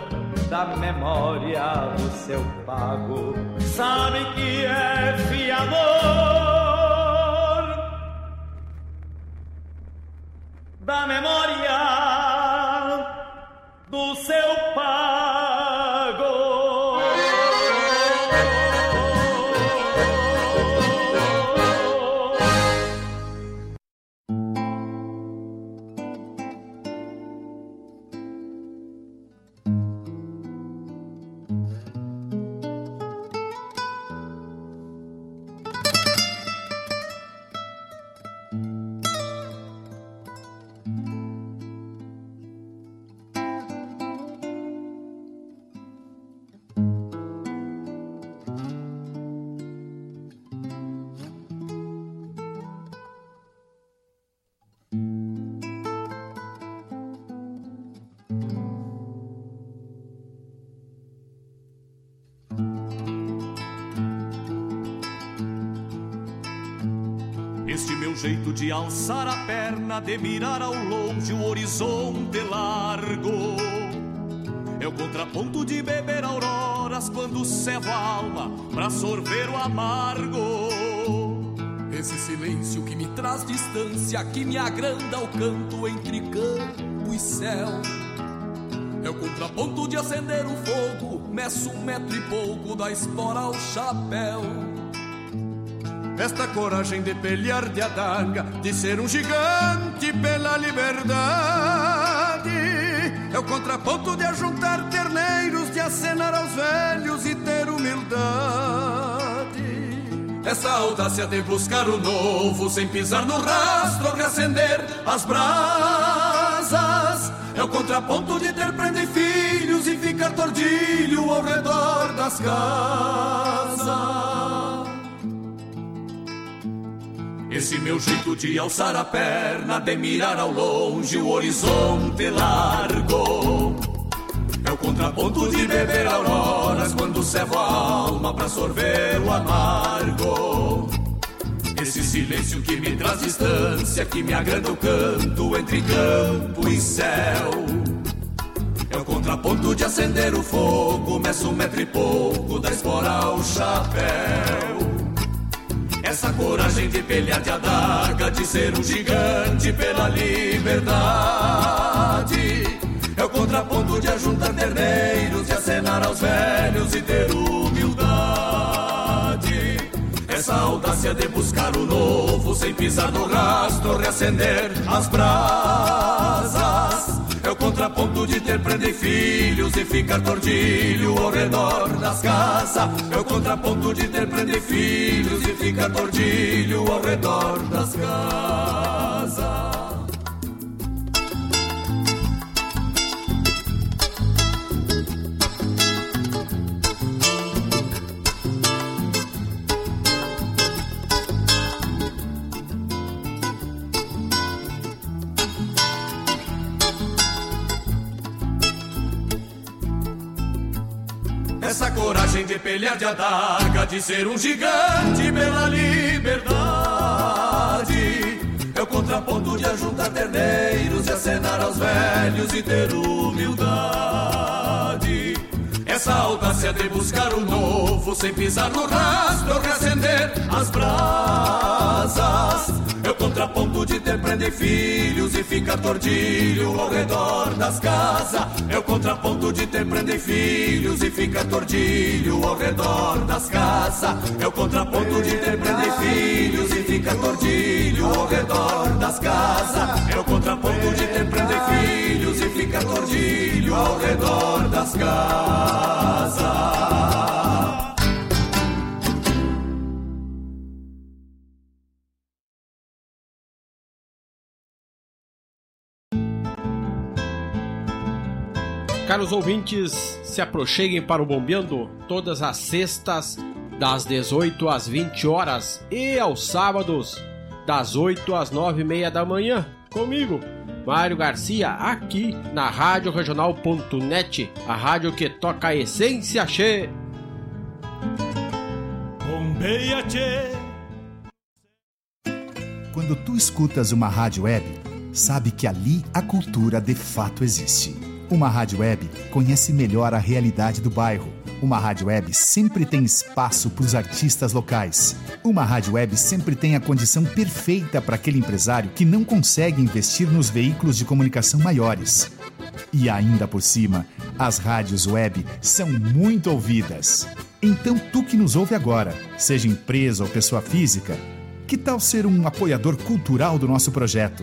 da memória do seu pago, sabe que é fiador da memória do seu pago. Este meu jeito de alçar a perna, de mirar ao longe o horizonte largo. É o contraponto de beber auroras quando cevo a alma pra sorver o amargo. Esse silêncio que me traz distância, que me agranda o canto entre campo e céu. É o contraponto de acender o fogo, meço um metro e pouco da espora ao chapéu. Esta coragem de pelear de adaga, de ser um gigante pela liberdade. É o contraponto de ajuntar terneiros, de acenar aos velhos e ter humildade. Essa audácia de buscar o novo, sem pisar no rastro, reacender as brasas. É o contraponto de ter prenda e filhos e ficar tordilho ao redor das casas. Esse meu jeito de alçar a perna, de mirar ao longe o horizonte largo. É o contraponto de beber auroras quando cevo a alma pra sorver o amargo. Esse silêncio que me traz distância, que me agranda o canto entre campo e céu. É o contraponto de acender o fogo, meço um metro e pouco da espora ao chapéu. Essa coragem de pelear de adaga, de ser um gigante pela liberdade. É o contraponto de ajuntar terneiros, de acenar aos velhos e ter humildade. Essa audácia de buscar o novo, sem pisar no rastro, reacender as brasas. É o contraponto de ter prenda e filhos e ficar tordilho ao redor das casas. É o contraponto de ter prenda e filhos e ficar tordilho ao redor das casas. Coragem de pelear de adaga, de ser um gigante pela liberdade. É o contraponto de ajuntar terneiros e acenar aos velhos e ter humildade. Essa audácia de buscar o novo, sem pisar no rastro, reacender as brasas contraponto de ter filhos e fica tordilho ao redor das casas. É o contraponto de ter prende filhos e fica tordilho ao redor das casas. É o contraponto de ter prende filhos e fica tordilho ao redor das casas. É o contraponto de ter prende filhos e fica tordilho ao redor das casas. Caros ouvintes, se aproxeguem para o Bombeando todas as sextas, das 18 às 20 horas e aos sábados, das 8 às 9 e meia da manhã, comigo, Mário Garcia, aqui na Rádio Regional.net, a rádio que toca a essência che. Bombeia che. Quando tu escutas uma rádio web, sabe que ali a cultura de fato existe. Uma rádio web conhece melhor a realidade do bairro. Uma rádio web sempre tem espaço para os artistas locais. Uma rádio web sempre tem a condição perfeita para aquele empresário que não consegue investir nos veículos de comunicação maiores. E ainda por cima, as rádios web são muito ouvidas. Então, tu que nos ouve agora, seja empresa ou pessoa física, que tal ser um apoiador cultural do nosso projeto?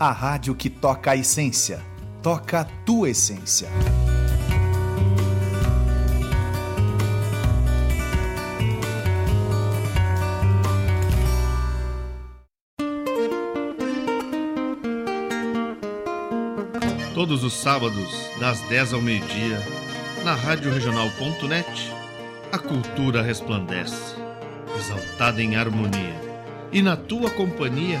a rádio que toca a essência. Toca a tua essência. Todos os sábados, das 10 ao meio-dia, na Rádio Regional.net, a cultura resplandece, exaltada em harmonia. E na tua companhia,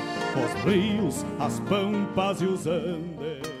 os rios, as pampas e os andes.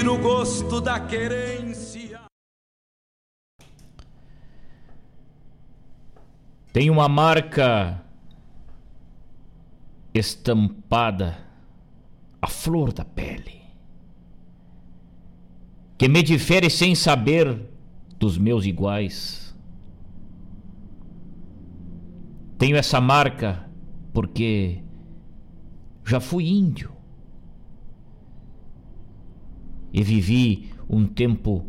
Sentir o gosto da querência. Tem uma marca estampada à flor da pele que me difere sem saber dos meus iguais. Tenho essa marca porque já fui índio e vivi um tempo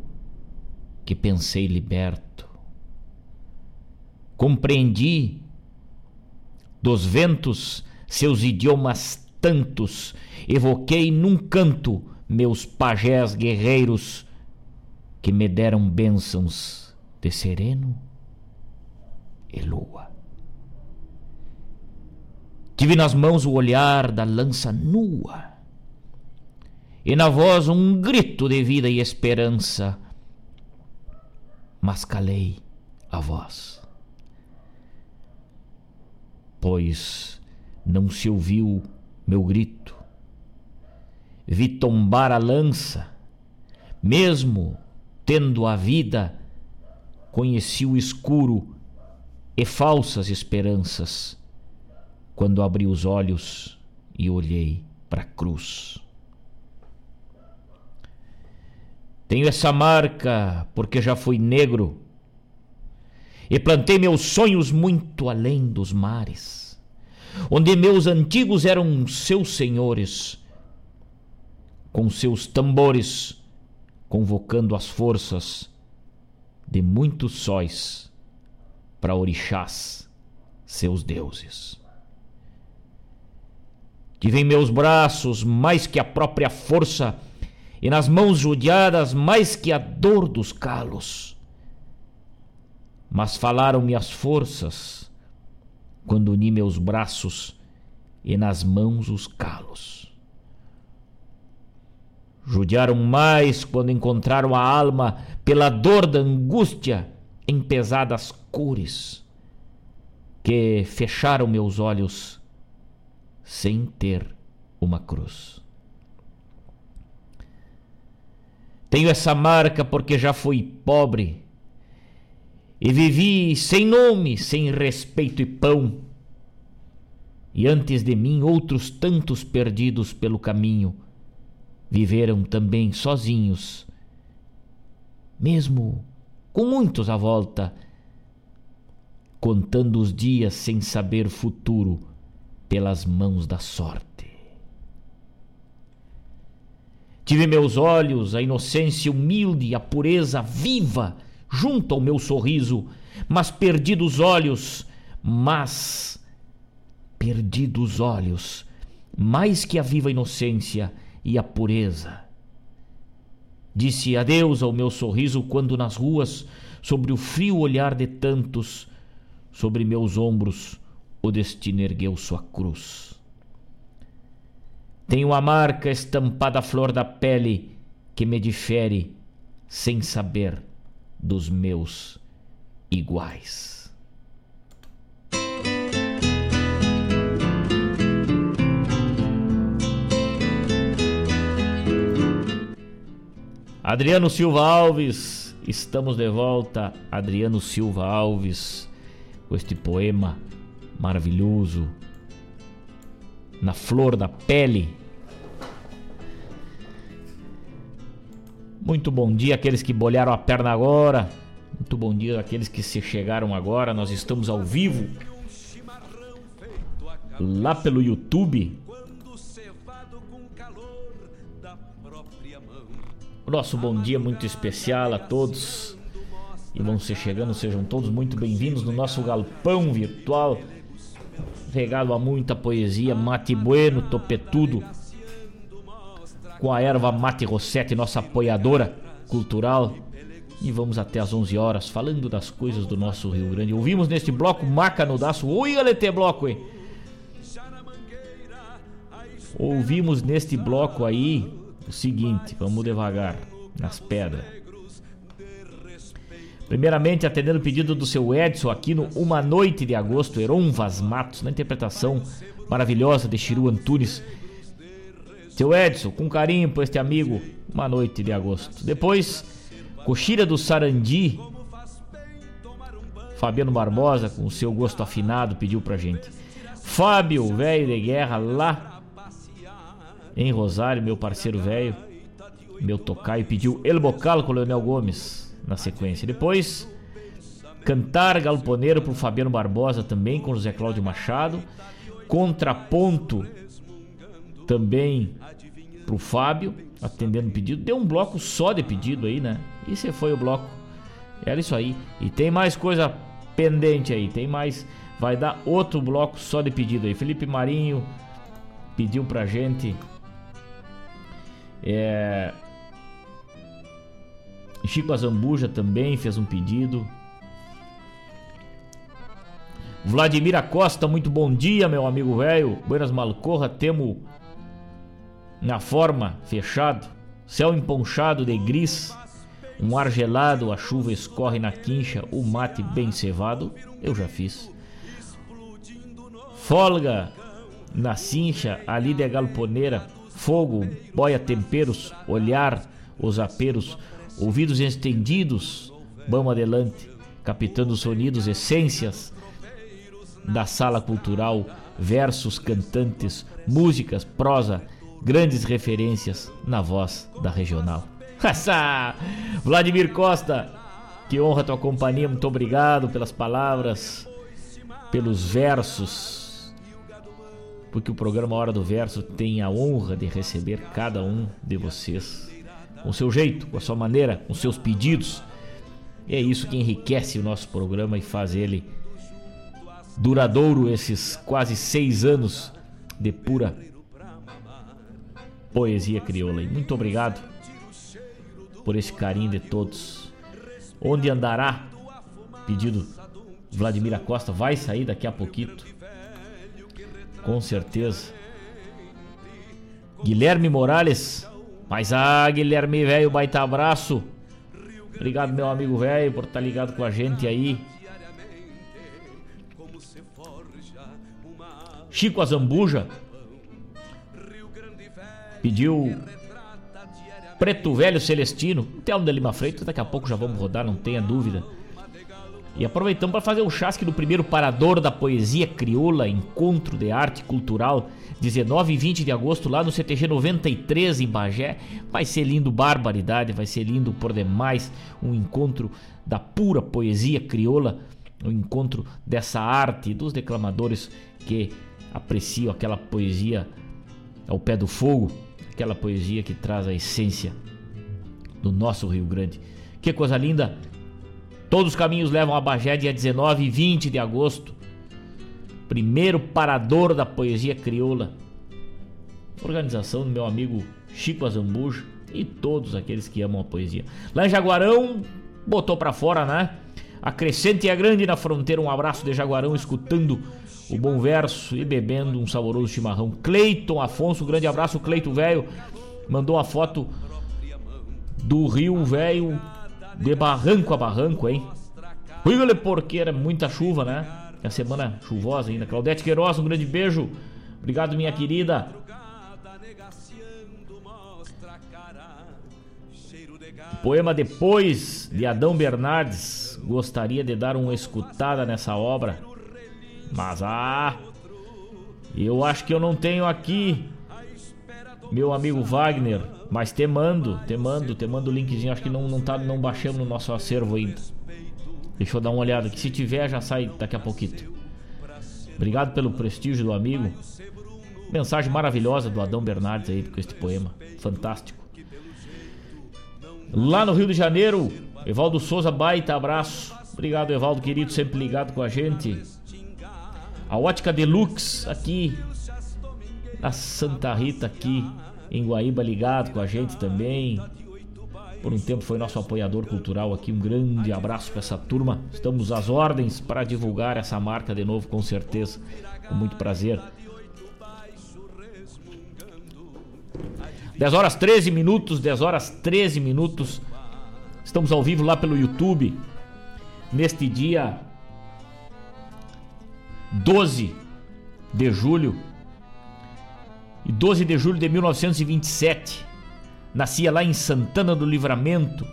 que pensei liberto. Compreendi dos ventos seus idiomas tantos, evoquei num canto meus pajés guerreiros que me deram bênçãos de sereno e lua. Tive nas mãos o olhar da lança nua e na voz um grito de vida e esperança, mas calei a voz, pois não se ouviu meu grito. Vi tombar a lança, mesmo tendo a vida, conheci o escuro e falsas esperanças, quando abri os olhos e olhei para a cruz. Tenho essa marca porque já fui negro e plantei meus sonhos muito além dos mares, onde meus antigos eram seus senhores, com seus tambores convocando as forças de muitos sóis para orixás, seus deuses. Tive em meus braços mais que a própria força e nas mãos judiadas mais que a dor dos calos. Mas falaram-me as forças quando uni meus braços e nas mãos os calos. Judiaram mais quando encontraram a alma pela dor da angústia em pesadas cores, que fecharam meus olhos sem ter uma cruz. Tenho essa marca porque já fui pobre e vivi sem nome, sem respeito e pão. E antes de mim, outros tantos perdidos pelo caminho viveram também sozinhos, mesmo com muitos à volta, contando os dias sem saber futuro pelas mãos da sorte. Tive meus olhos a inocência humilde, a pureza viva, junto ao meu sorriso, mas perdi dos olhos, mas perdi dos olhos, mais que a viva inocência e a pureza. Disse adeus ao meu sorriso quando nas ruas, sobre o frio olhar de tantos, sobre meus ombros o destino ergueu sua cruz. Tenho a marca estampada à flor da pele que me difere sem saber dos meus iguais. Adriano Silva Alves, estamos de volta. Adriano Silva Alves, com este poema maravilhoso, na flor da pele. Muito bom dia àqueles que bolharam a perna agora. Muito bom dia àqueles que se chegaram agora. Nós estamos ao vivo lá pelo YouTube. Nosso bom dia muito especial a todos e vão se chegando, sejam todos muito bem-vindos no nosso galpão virtual regalo a muita poesia, mate bueno, topetudo, com a erva Mate Rossetti, nossa apoiadora cultural. E vamos até às 11 horas falando das coisas do nosso Rio Grande. Ouvimos neste bloco Maca no Daço. Oi, LT Bloco, hein? Ouvimos neste bloco aí o seguinte, vamos devagar, nas pedras. Primeiramente, atendendo o pedido do seu Edson aqui no Uma Noite de Agosto, Heron Vaz Matos, na interpretação maravilhosa de Chiru Antunes. Seu Edson, com carinho para este amigo, Uma Noite de Agosto. Depois, Coxilha do Sarandi, Fabiano Barbosa, com o seu gosto afinado, pediu pra gente. Fábio, velho de guerra, lá em Rosário, meu parceiro velho, meu tocaio, pediu El Bocal com Leonel Gomes na sequência. Depois, Cantar Galponeiro pro Fabiano Barbosa também com José Cláudio Machado. Contraponto também pro Fábio, atendendo pedido. Deu um bloco só de pedido aí, né? E esse foi o bloco. Era isso aí. E tem mais coisa pendente aí, tem mais. Vai dar outro bloco só de pedido aí. Felipe Marinho pediu pra gente. É, Chico Azambuja também fez um pedido. Vladimir Acosta, muito bom dia, meu amigo velho. Buenas Malcorra, temo na forma fechado, céu emponchado de gris, um ar gelado, a chuva escorre na quincha, o mate bem cevado, eu já fiz. Folga na cincha, ali de galponeira, fogo, boia temperos, olhar os aperos, ouvidos estendidos, vamos adelante, captando sonidos, essências da sala cultural, versos cantantes, músicas, prosa, grandes referências na voz da regional. [laughs] Vladimir Costa, que honra tua companhia, muito obrigado pelas palavras, pelos versos, porque o programa Hora do Verso tem a honra de receber cada um de vocês com seu jeito, com a sua maneira, com seus pedidos. E é isso que enriquece o nosso programa e faz ele duradouro esses quase seis anos de pura poesia crioula. E muito obrigado por esse carinho de todos. Onde andará? Pedido Vladimir Acosta vai sair daqui a pouquinho. Com certeza. Guilherme Morales mas ah, Guilherme velho, baita abraço. Obrigado, meu amigo velho, por estar tá ligado com a gente aí. Chico Azambuja pediu Preto Velho Celestino, Telmo de Lima Freitas, daqui a pouco já vamos rodar, não tenha dúvida. E aproveitamos para fazer o chasque do primeiro parador da poesia crioula, encontro de arte cultural 19 e 20 de agosto lá no CTG 93 em Bagé. Vai ser lindo, barbaridade, vai ser lindo por demais. Um encontro da pura poesia crioula, um encontro dessa arte dos declamadores que apreciam aquela poesia ao pé do fogo, aquela poesia que traz a essência do nosso Rio Grande. Que coisa linda! Todos os caminhos levam a Bagé dia 19 e 20 de agosto. Primeiro parador da poesia crioula. Organização do meu amigo Chico Azambuja e todos aqueles que amam a poesia. Lá em Jaguarão, botou para fora, né? A Crescente é grande na fronteira. Um abraço de Jaguarão escutando o bom verso e bebendo um saboroso chimarrão. Cleiton Afonso, grande abraço, Cleito Velho. Mandou a foto do Rio Velho de barranco a barranco, hein? Porque era muita chuva, né? É a semana chuvosa ainda. Claudete Queiroz, um grande beijo. Obrigado, minha querida. Poema Depois, de Adão Bernardes. Gostaria de dar uma escutada nessa obra. Mas ah, eu acho que eu não tenho aqui, meu amigo Wagner. Mas te mando, te mando, te mando o linkzinho. Acho que não, não, tá, não baixamos no nosso acervo ainda. Deixa eu dar uma olhada aqui. Se tiver, já sai daqui a pouquinho. Obrigado pelo prestígio do amigo. Mensagem maravilhosa do Adão Bernardes aí com este poema. Fantástico. Lá no Rio de Janeiro, Evaldo Souza, baita abraço. Obrigado, Evaldo, querido, sempre ligado com a gente. A Ótica Deluxe aqui na Santa Rita, aqui em Guaíba, ligado com a gente também. Por um tempo foi nosso apoiador cultural aqui. Um grande abraço para essa turma. Estamos às ordens para divulgar essa marca de novo, com certeza. Com muito prazer. 10 horas 13 minutos, 10 horas 13 minutos. Estamos ao vivo lá pelo YouTube. Neste dia 12 de julho. E 12 de julho de 1927, nascia lá em Santana do Livramento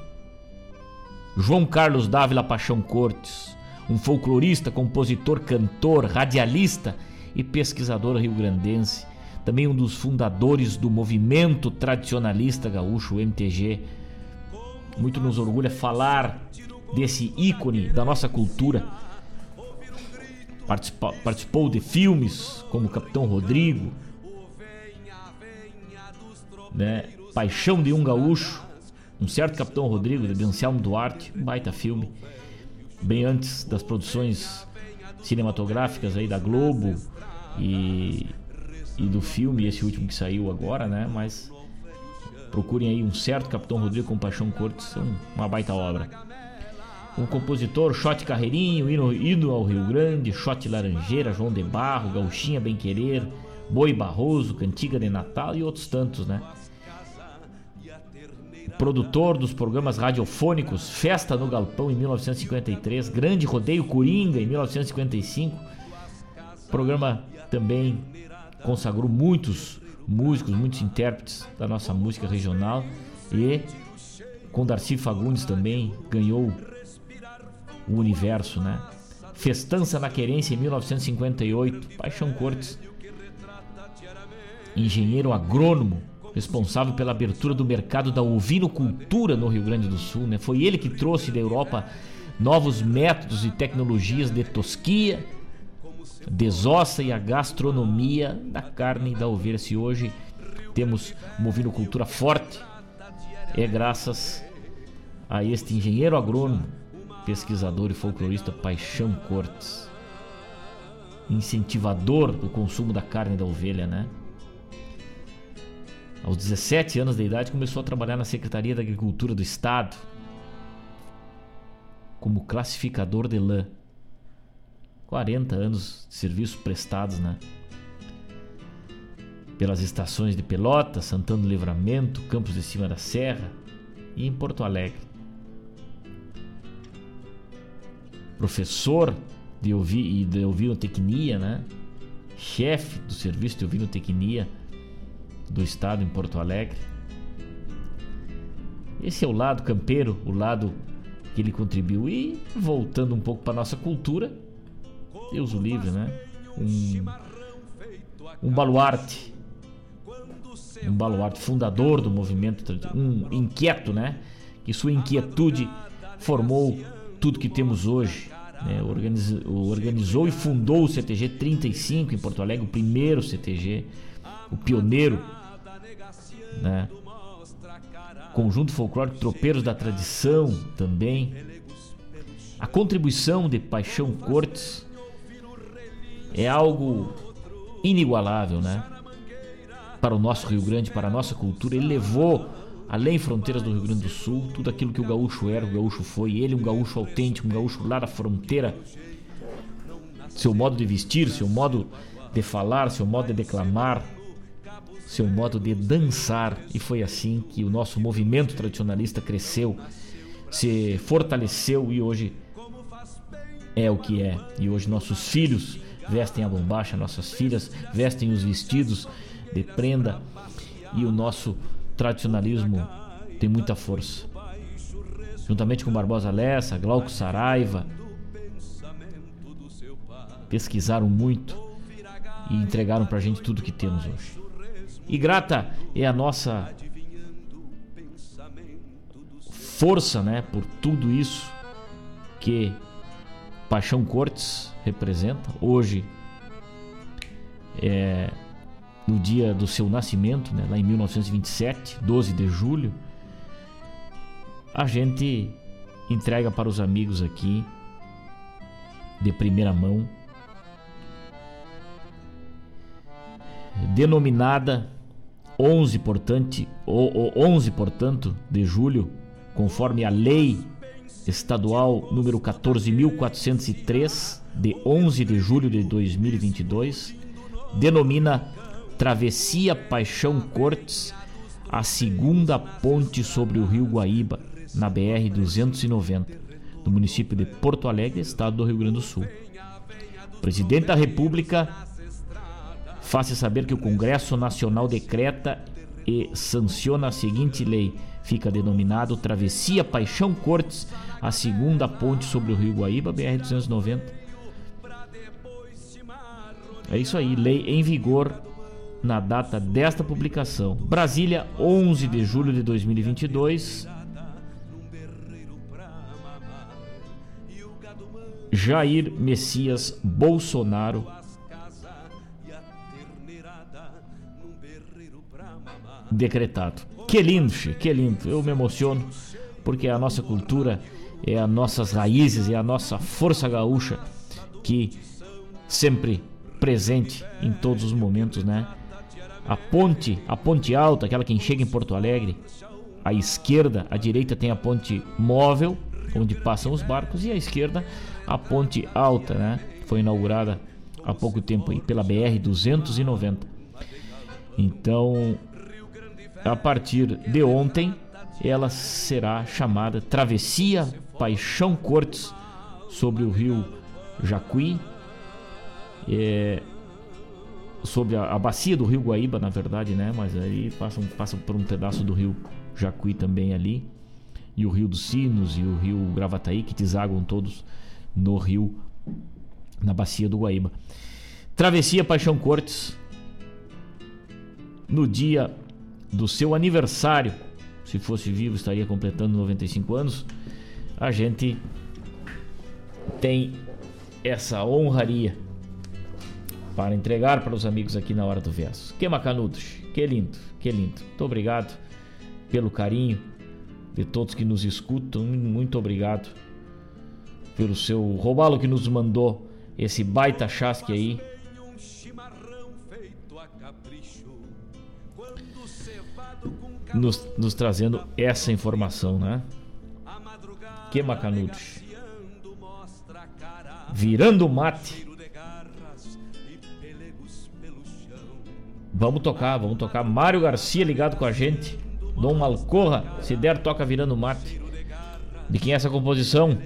João Carlos Dávila Paixão Cortes, um folclorista, compositor, cantor, radialista e pesquisador rio-grandense, também um dos fundadores do movimento tradicionalista gaúcho, MTG. Muito nos orgulha falar desse ícone da nossa cultura participou de filmes como Capitão Rodrigo, né? Paixão de um Gaúcho, um certo Capitão Rodrigo de Anselmo Duarte, um baita filme, bem antes das produções cinematográficas aí da Globo e, e do filme, esse último que saiu agora, né? Mas procurem aí um certo Capitão Rodrigo com Paixão Cortes, uma baita obra o compositor Shot Carreirinho, hino, hino ao Rio Grande, Shot Laranjeira, João de Barro, Gauchinha Bem Querer, Boi Barroso, Cantiga de Natal e outros tantos, né? Produtor dos programas radiofônicos Festa no Galpão em 1953, Grande Rodeio Coringa em 1955. O programa também consagrou muitos músicos, muitos intérpretes da nossa música regional e com Darcy Fagundes também ganhou o universo, né? Festança na Querência em 1958, Paixão Cortes. Engenheiro agrônomo, responsável pela abertura do mercado da ovinocultura no Rio Grande do Sul, né? Foi ele que trouxe da Europa novos métodos e tecnologias de tosquia, desossa e a gastronomia da carne e da ovelha. Se hoje temos uma ovinocultura forte, é graças a este engenheiro agrônomo pesquisador e folclorista Paixão Cortes, incentivador do consumo da carne da ovelha, né? Aos 17 anos de idade começou a trabalhar na Secretaria da Agricultura do Estado como classificador de lã. 40 anos de serviços prestados, né? Pelas estações de Pelota, Santana do Livramento, Campos de Cima da Serra e em Porto Alegre. professor de ouvir e de ouvinotecnia, né? Chefe do serviço de ouvinotecnia do estado em Porto Alegre. Esse é o lado campeiro, o lado que ele contribuiu. E voltando um pouco para nossa cultura, Deus o livre, né? Um, um baluarte, um baluarte fundador do movimento, um inquieto, né? Que sua inquietude formou tudo que temos hoje. Né? Organizou, organizou e fundou o CTG 35 em Porto Alegre, o primeiro CTG, o pioneiro. Né? Conjunto Folclórico Tropeiros da Tradição também. A contribuição de Paixão Cortes é algo inigualável, né? Para o nosso Rio Grande, para a nossa cultura. Ele levou além fronteiras do Rio Grande do Sul tudo aquilo que o gaúcho era, o gaúcho foi. Ele, um gaúcho autêntico, um gaúcho lá da fronteira. Seu modo de vestir, seu modo de falar, seu modo de declamar, seu modo de dançar. E foi assim que o nosso movimento tradicionalista cresceu, se fortaleceu e hoje é o que é. E hoje nossos filhos vestem a bombacha, nossas filhas vestem os vestidos de prenda e o nosso tradicionalismo tem muita força. Juntamente com Barbosa Lessa, Glauco Saraiva, pesquisaram muito e entregaram pra gente tudo que temos hoje. E grata é a nossa força, né, por tudo isso que Paixão Cortes representa. Hoje é no dia do seu nascimento, né, lá em 1927, 12 de julho, a gente entrega para os amigos aqui de primeira mão denominada 11, portanto, 11, portanto, de julho, conforme a lei estadual número 14403 de 11 de julho de 2022, denomina Travessia Paixão Cortes, a segunda ponte sobre o Rio Guaíba, na BR 290, no município de Porto Alegre, estado do Rio Grande do Sul. O presidente da República faça saber que o Congresso Nacional decreta e sanciona a seguinte lei. Fica denominado Travessia Paixão Cortes, a segunda ponte sobre o Rio Guaíba, BR-290. É isso aí, lei em vigor na data desta publicação. Brasília, 11 de julho de 2022. Jair Messias Bolsonaro decretado. Que lindo, que lindo. Eu me emociono porque a nossa cultura é as nossas raízes, é a nossa força gaúcha que sempre presente em todos os momentos, né? A ponte, a ponte alta, aquela que chega em Porto Alegre, à esquerda, à direita tem a ponte móvel, onde passam os barcos, e à esquerda a ponte alta, né? Foi inaugurada há pouco tempo aí pela BR 290. Então, a partir de ontem, ela será chamada Travessia Paixão Cortes sobre o rio Jacuí, é, sobre a, a, bacia do rio Guaíba, na verdade, né? Mas aí passam, passam por um pedaço do rio Jacuí também ali, e o rio dos Sinos e o rio Gravataí, que desaguam todos no rio, na bacia do Guaíba. Travessia Paixão Cortes, no dia do seu aniversário, se fosse vivo estaria completando 95 anos, a gente tem essa honraria para entregar para os amigos aqui na hora do verso. Que macanudos, que lindo, que lindo. Muito obrigado pelo carinho de todos que nos escutam, muito obrigado pelo seu robalo que nos mandou esse baita chasque aí nos, nos trazendo essa informação, né? Que macanudos. Virando mate. Vamos tocar, vamos tocar. Mário Garcia ligado com a gente. Dom Malcorra, se der, toca virando mate. De quem é essa composição?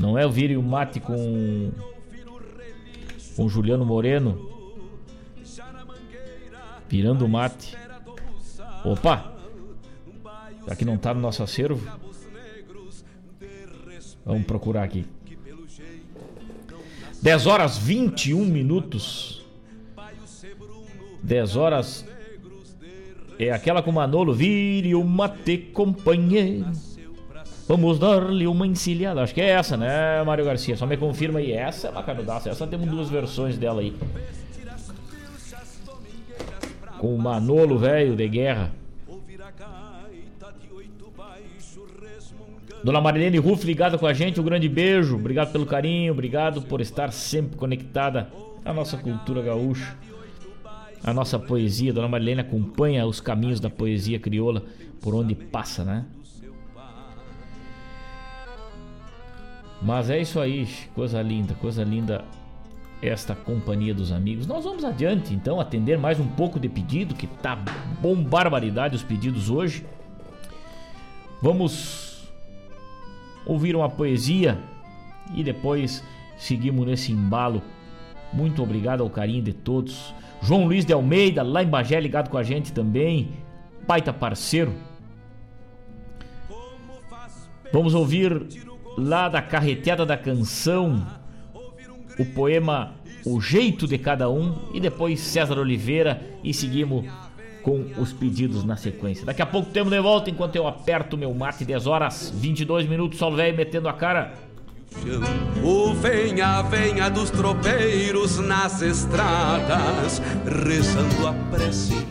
Não é o Vire o Mate com. com Juliano Moreno. Virando mate. Opa! Aqui não tá no nosso acervo. Vamos procurar aqui. 10 horas 21 minutos. 10 horas. É aquela com Manolo. Vire o mate, companheiro. Vamos dar-lhe uma encilhada. Acho que é essa, né, Mário Garcia? Só me confirma aí. Essa é bacanudaça. Essa temos duas versões dela aí com o Manolo velho de guerra. Dona Marilene Ruff ligada com a gente, um grande beijo. Obrigado pelo carinho, obrigado por estar sempre conectada à nossa cultura gaúcha, à nossa poesia. Dona Marilene acompanha os caminhos da poesia crioula por onde passa, né? Mas é isso aí, coisa linda, coisa linda esta companhia dos amigos. Nós vamos adiante então atender mais um pouco de pedido, que tá bom barbaridade os pedidos hoje. Vamos ouvir uma poesia e depois seguimos nesse embalo. Muito obrigado ao carinho de todos. João Luiz de Almeida, lá em Bagé, ligado com a gente também. Baita parceiro. Vamos ouvir lá da Carreteada da Canção o poema O Jeito de Cada Um e depois César Oliveira e seguimos com os pedidos na sequência. Daqui a pouco temos de volta enquanto eu aperto meu mate 10 horas 22 minutos, sol velho metendo a cara. O venha, venha dos tropeiros nas estradas, rezando a prece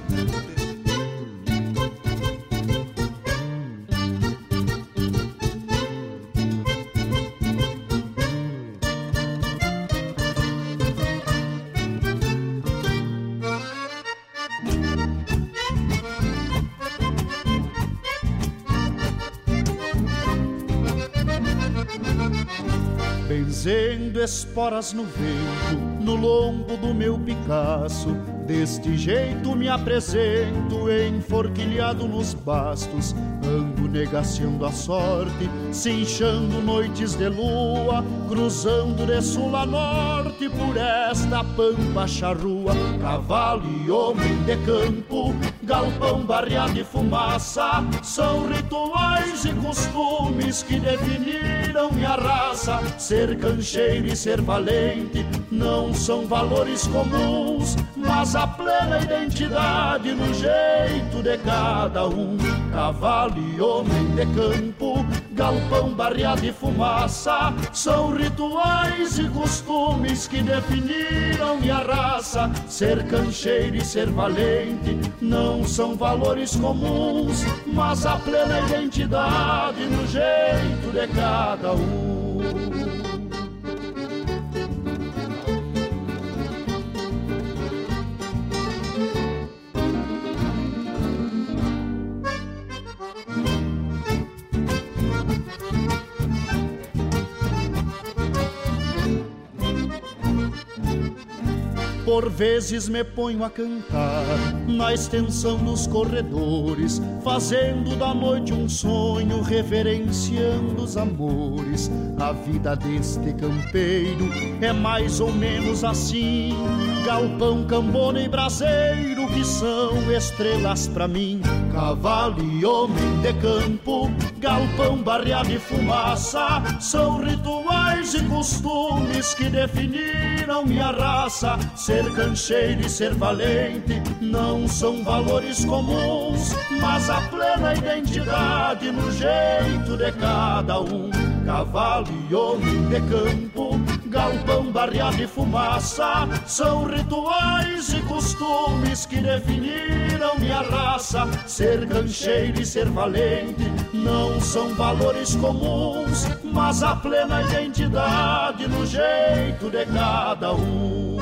Esporas no vento, no lombo do meu Picasso. Deste jeito me apresento, enforquilhado nos bastos. Ando negaciando a sorte, cinchando noites de lua, cruzando de sul a norte por esta pampa charrua. Cavalo e homem de campo, galpão barreado de fumaça, são rituais e costumes que definiram minha raça. Ser cancheiro e ser valente não são valores comuns, mas a plena identidade no jeito de cada um. Cavalo e homem de campo, galpão barreado de fumaça, são rituais e costumes que definiram minha raça. Ser cancheiro e ser valente não são valores comuns, mas a plena identidade no jeito de cada um. Por vezes me ponho a cantar na extensão dos corredores, fazendo da noite um sonho, reverenciando os amores. A vida deste campeiro é mais ou menos assim: galpão, cambona e braseiro, que são estrelas para mim. Cavalo e homem de campo, galpão barreado de fumaça, são rituais e costumes que definiram minha raça. Ser cancheiro e ser valente não são valores comuns, mas a plena identidade no jeito de cada um. Cavalo e homem de campo, galpão barreado de fumaça, são rituais e costumes que definiram minha raça. Ser cancheiro e ser valente não são valores comuns, mas a plena identidade no jeito de cada um.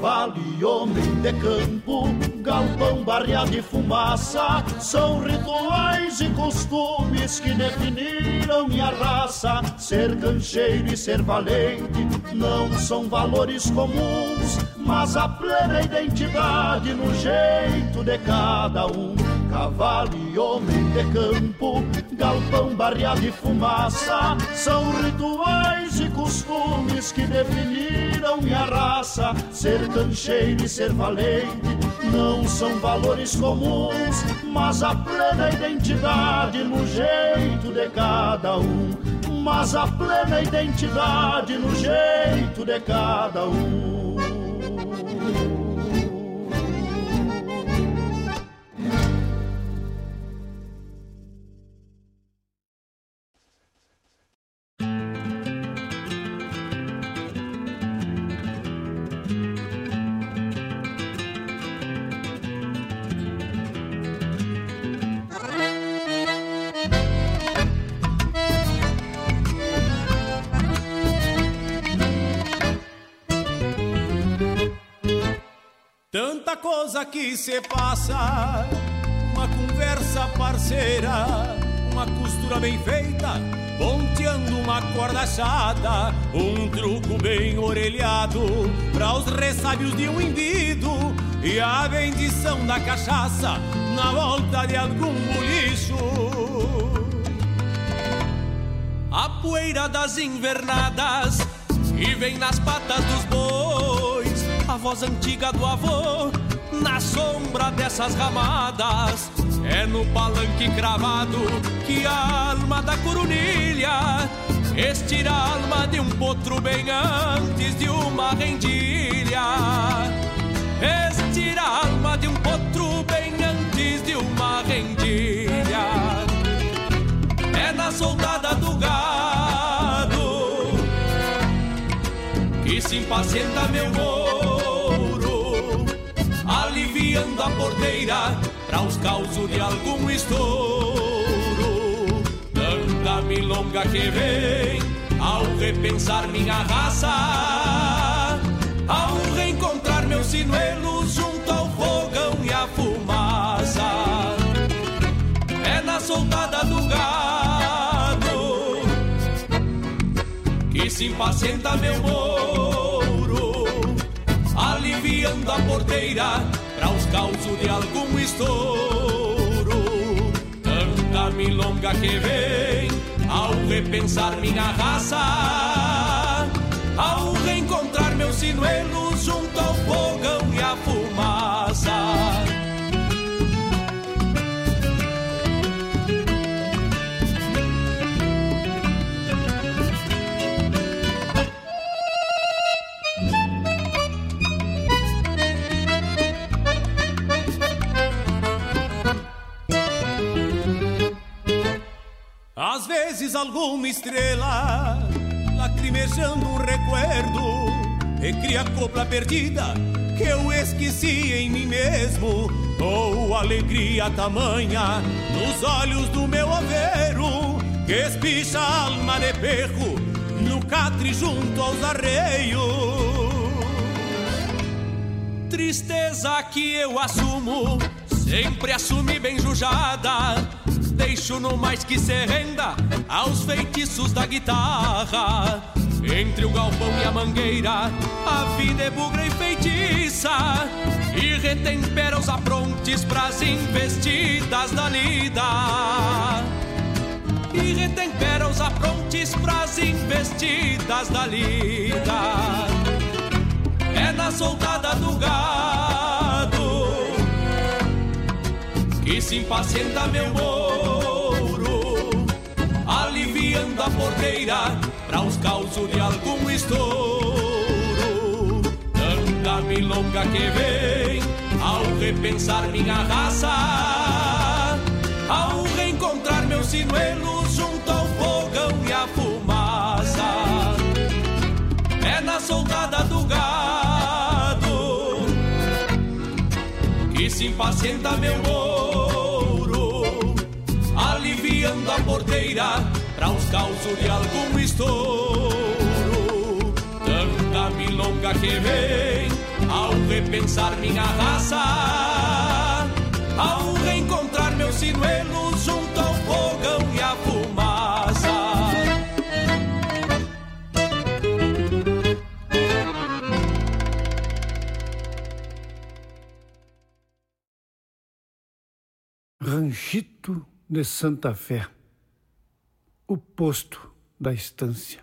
Cavalo e homem de campo, galpão barreado de fumaça, são rituais e costumes que definiram minha raça. Ser cancheiro e ser valente não são valores comuns, mas a plena identidade no jeito de cada um. Cavalo e homem de campo, galpão barreado de fumaça, são rituais e costumes que definiram minha raça. Ser cancheiro e ser valente não são valores comuns, mas a plena identidade no jeito de cada um. Mas a plena identidade no jeito de cada um. Coisa que se passa. Uma conversa parceira, uma costura bem feita, ponteando uma corda chata, um truco bem orelhado para os ressábios de um indivíduo e a bendição da cachaça na volta de algum bolicho. A poeira das invernadas e vem nas patas dos bois, a voz antiga do avô na sombra dessas ramadas. É no palanque cravado que a alma da coronilha estira a alma de um potro bem antes de uma rendilha. Estira a alma de um potro bem antes de uma rendilha. É na soldada do gado que se impacienta meu mouro, aliviando a porteira para os causos de algum estouro. Tanta milonga que vem ao repensar minha raça, ao reencontrar meus sinuelos junto ao fogão e a fumaça. É na soldada do gado que se impacienta meu mouro, aliviando a porteira causos de algum estouro. Tanta milonga que vem ao repensar minha raça, ao reencontrar meus sinuelos junto ao fogão e a fumaça. Às vezes alguma estrela lacrimejando um recuerdo recria a copla perdida que eu esqueci em mim mesmo. Ou alegria tamanha nos olhos do meu aveiro que espicha alma de perro no catre junto aos arreios. Tristeza que eu assumo sempre assumi bem jujada deixo no mais que se renda aos feitiços da guitarra. Entre o galpão e a mangueira, a vida é bugra e feitiça, e retempera os aprontes pras investidas da lida. E retempera os aprontes pras investidas da lida. É na soldada do gado se impacienta meu mouro, aliviando a porteira para os causos de algum estouro. Tanta milonga que vem ao repensar minha raça, ao reencontrar meus sinuelos junto ao fogão e a fumaça. É na soldada do gado que se impacienta meu mouro, aliviando a porteira para os causos de algum estouro. Tanta milonga que vem ao repensar minha raça, ao reencontrar meus sinuelos junto ao fogão e a fumaça. Ranchito de Santa Fé, o posto da estância,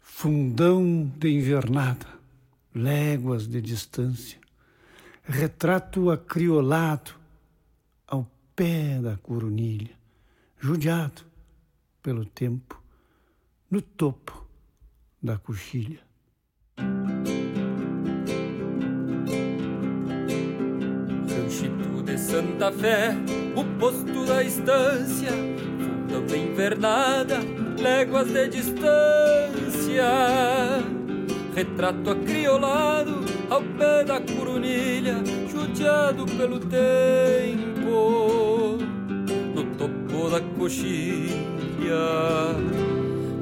fundão de invernada, léguas de distância, retrato acriolado ao pé da coronilha, judiado pelo tempo, no topo da coxilha. Santa Fé, o posto da estância, fundão de invernada, léguas de distância. Retrato acriolado ao pé da coronilha, judiado pelo tempo, no topo da coxilha.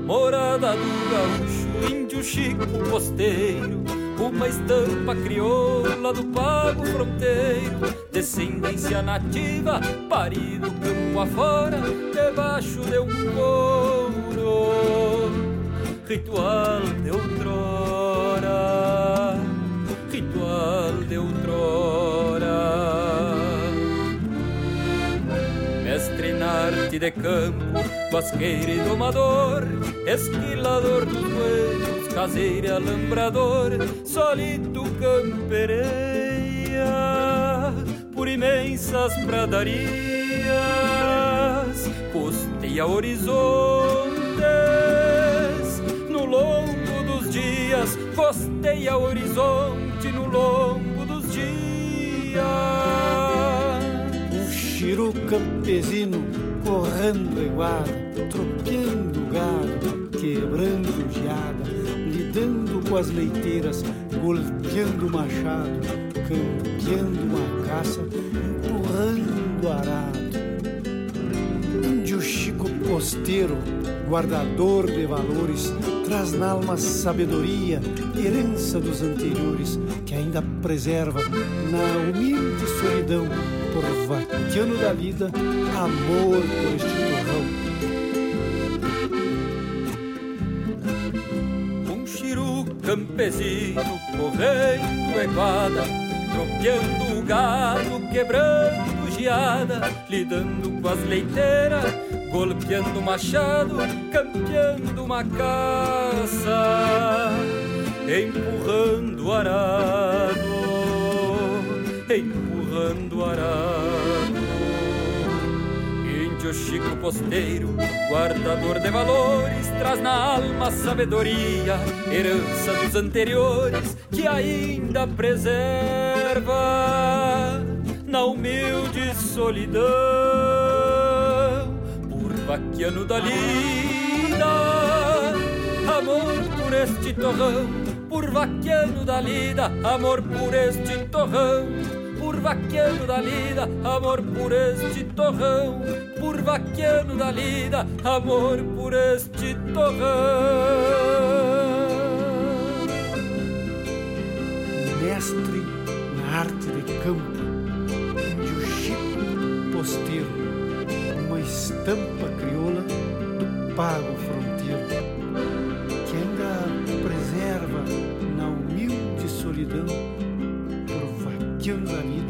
Morada do gaúcho, índio chico posteiro, uma estampa crioula do pago fronteiro, descendência nativa, parido campo afora, debaixo de um couro. Ritual de outrora, ritual de outrora. Mestre na arte de campo, basqueiro e domador, esquilador dos buenos, caseiro e alambrador, solito campereia por imensas pradarias, costeia horizontes no longo dos dias, costeia horizonte no longo dos dias. Um chiru campesino correndo iguada, tropeando gado, quebrando geada, lidando com as leiteiras, golpeando o machado, campeando uma caça, empurrando arado. Índio Chico Posteiro, guardador de valores, traz na alma sabedoria, herança dos anteriores, que ainda preserva na humilde solidão, por vaquiano da lida, amor por este torrão. Campesino correndo eguada, tropeando o gado, quebrando geada, lidando com as leiteiras, golpeando machado, campeando uma caça, empurrando arado, empurrando arado. Índio Chico Posteiro, guardador de valores, traz na alma sabedoria, herança dos anteriores, que ainda preserva na humilde solidão, por vaquiano da lida, amor por este torrão, por vaquiano da lida, amor por este torrão por vaquiano da lida, amor por este torrão, por vaquiano da lida, amor por este torrão. Mestre na arte de campo, índio Chico Posteiro, uma estampa crioula do pago fronteiro, que ainda preserva na humilde solidão por vaquiano da vida,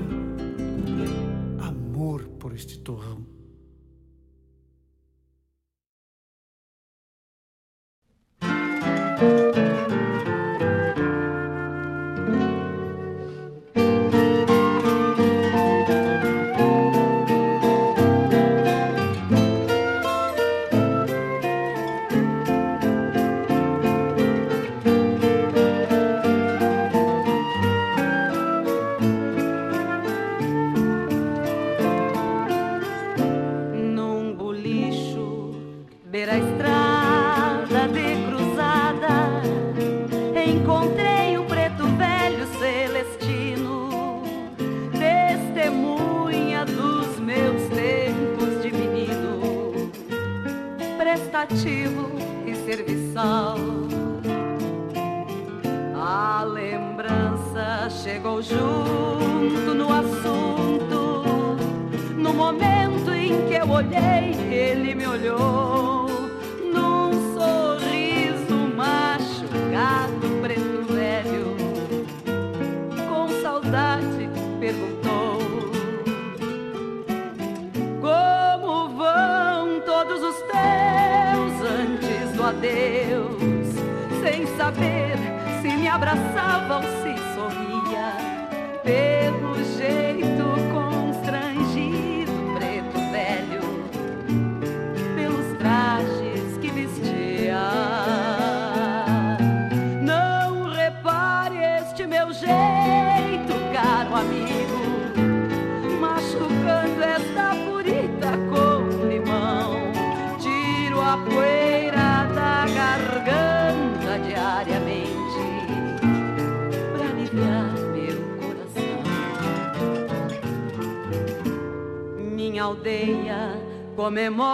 memoria.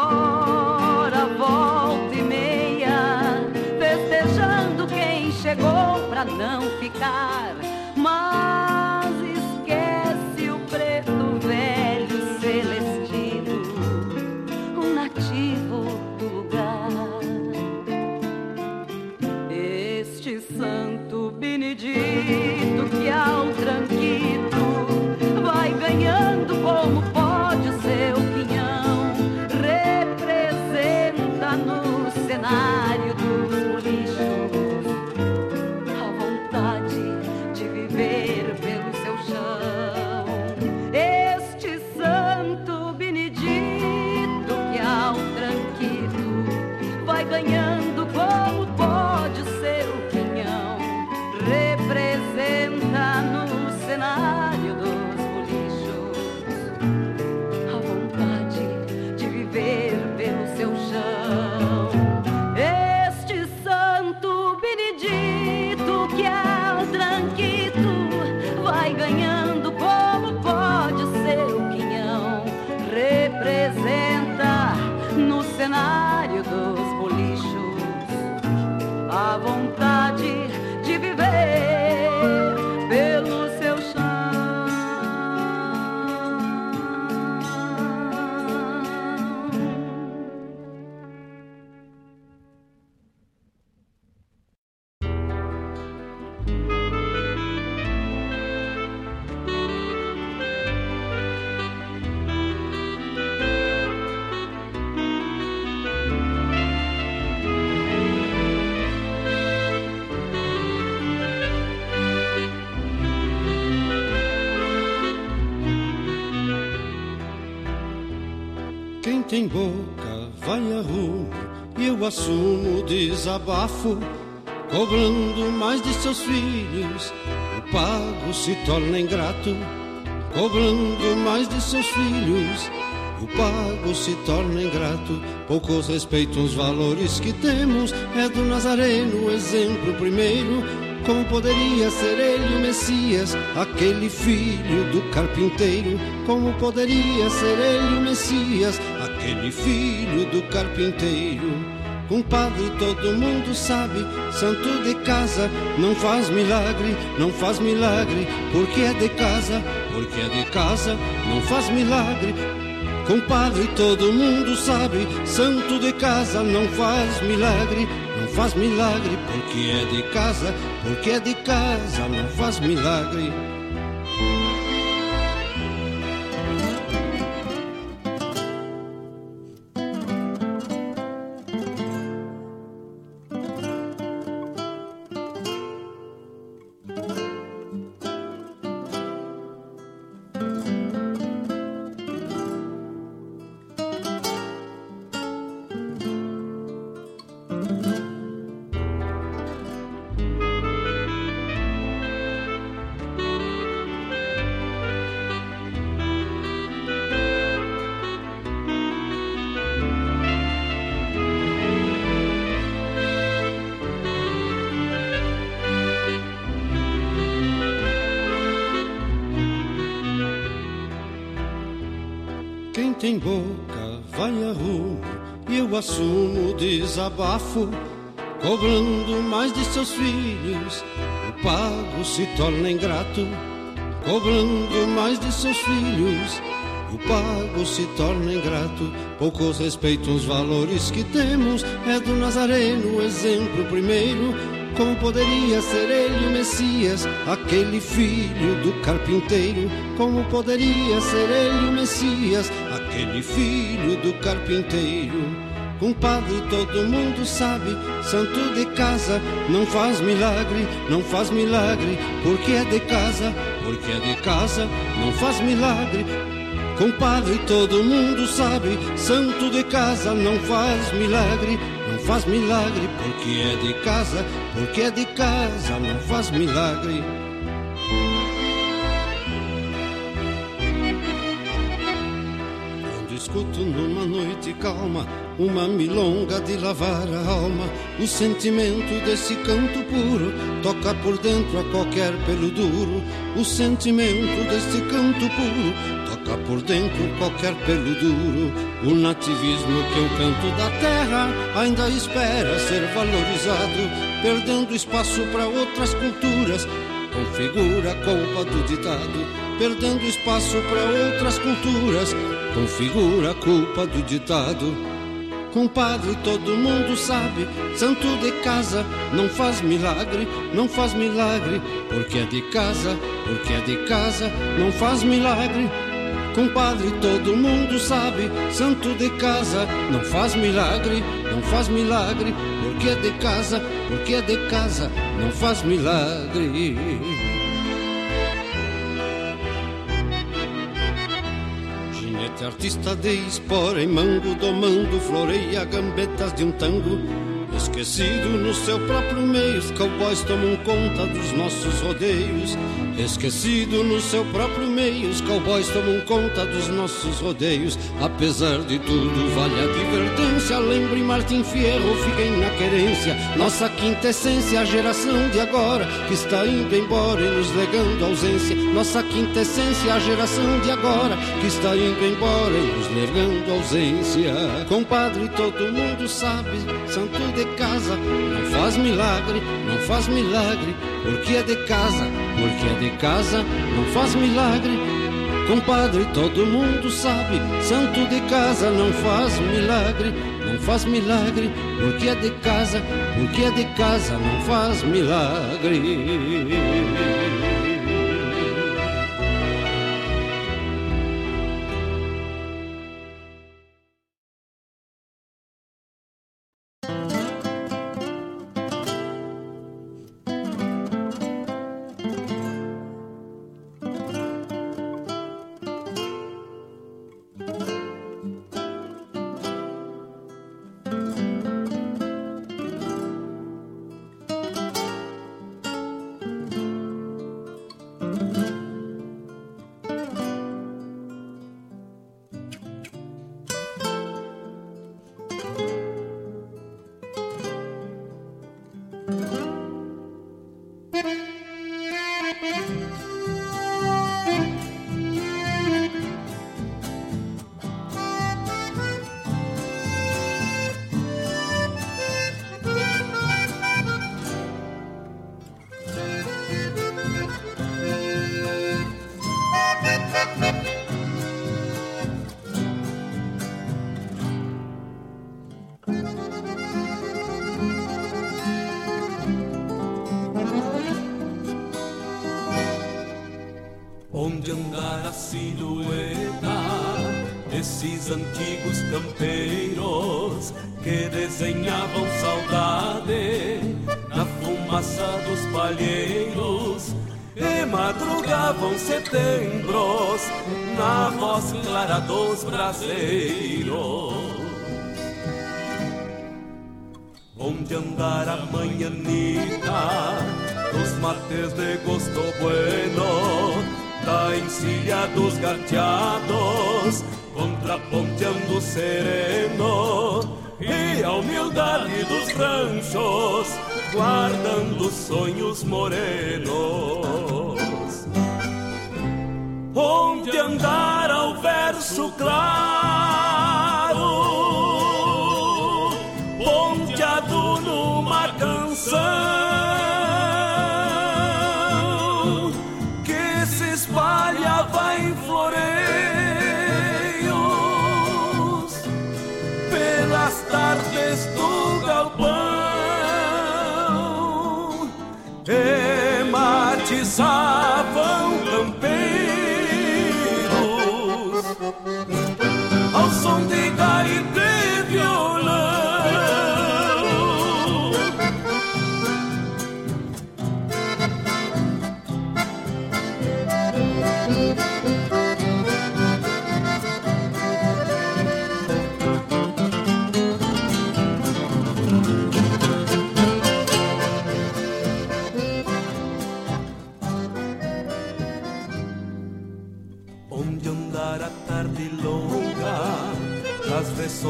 Tem boca vai a rumo e eu assumo desabafo, cobrando mais de seus filhos. O pago se torna ingrato, cobrando mais de seus filhos. O pago se torna ingrato, poucos respeitam os valores que temos. É do Nazareno exemplo primeiro. Como poderia ser ele o Messias, aquele filho do carpinteiro? Como poderia ser ele o Messias, aquele filho do carpinteiro? Compadre, todo mundo sabe, santo de casa não faz milagre, não faz milagre, porque é de casa, porque é de casa, não faz milagre. Compadre, todo mundo sabe, santo de casa não faz milagre, não faz milagre, porque é de casa, porque é de casa, não faz milagre. Desabafo, cobrando mais de seus filhos. O pago se torna ingrato, cobrando mais de seus filhos. O pago se torna ingrato, poucos respeitam os valores que temos. É do Nazareno o exemplo primeiro. Como poderia ser ele o Messias, aquele filho do carpinteiro? Como poderia ser ele o Messias, aquele filho do carpinteiro? Compadre, todo mundo sabe, santo de casa não faz milagre, não faz milagre, porque é de casa, porque é de casa, não faz milagre. Compadre, todo mundo sabe, santo de casa não faz milagre, não faz milagre, porque é de casa, porque é de casa, não faz milagre. Numa noite calma uma milonga de lavar a alma, o sentimento desse canto puro toca por dentro a qualquer pelo duro. O sentimento desse canto puro cá por dentro qualquer pelo duro. O nativismo que é um canto da terra ainda espera ser valorizado, perdendo espaço para outras culturas. Configura a culpa do ditado, perdendo espaço para outras culturas. Configura a culpa do ditado. Compadre, todo mundo sabe, santo de casa não faz milagre, não faz milagre, porque é de casa, porque é de casa, não faz milagre. Compadre, todo mundo sabe, santo de casa não faz milagre, não faz milagre, porque é de casa, porque é de casa, não faz milagre. Artista de espora em mango, domando, floreia gambetas de um tango. Esquecido no seu próprio meio, os cowboys tomam conta dos nossos rodeios. Esquecido no seu próprio os cowboys tomam conta dos nossos rodeios. Apesar de tudo, vale a advertência. Lembre Martin Fierro, fiquem na querência. Nossa quinta essência, a geração de agora, que está indo embora e nos legando ausência. Nossa quinta essência, a geração de agora, que está indo embora e nos legando ausência. Compadre, todo mundo sabe, santo de casa, não faz milagre, não faz milagre, porque é de casa, porque é de casa, não faz milagre. Compadre, todo mundo sabe, santo de casa não faz milagre, não faz milagre, porque é de casa, porque é de casa, não faz milagre.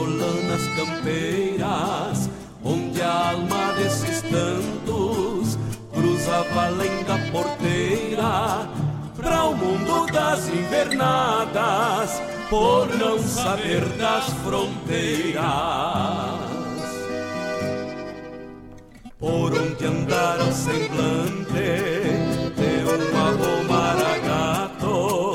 Das ressolanas campeiras, onde a alma desses tantos cruzava além da porteira pra um mundo das invernadas por não saber das fronteiras. Por onde andar o semblante de um avô maragato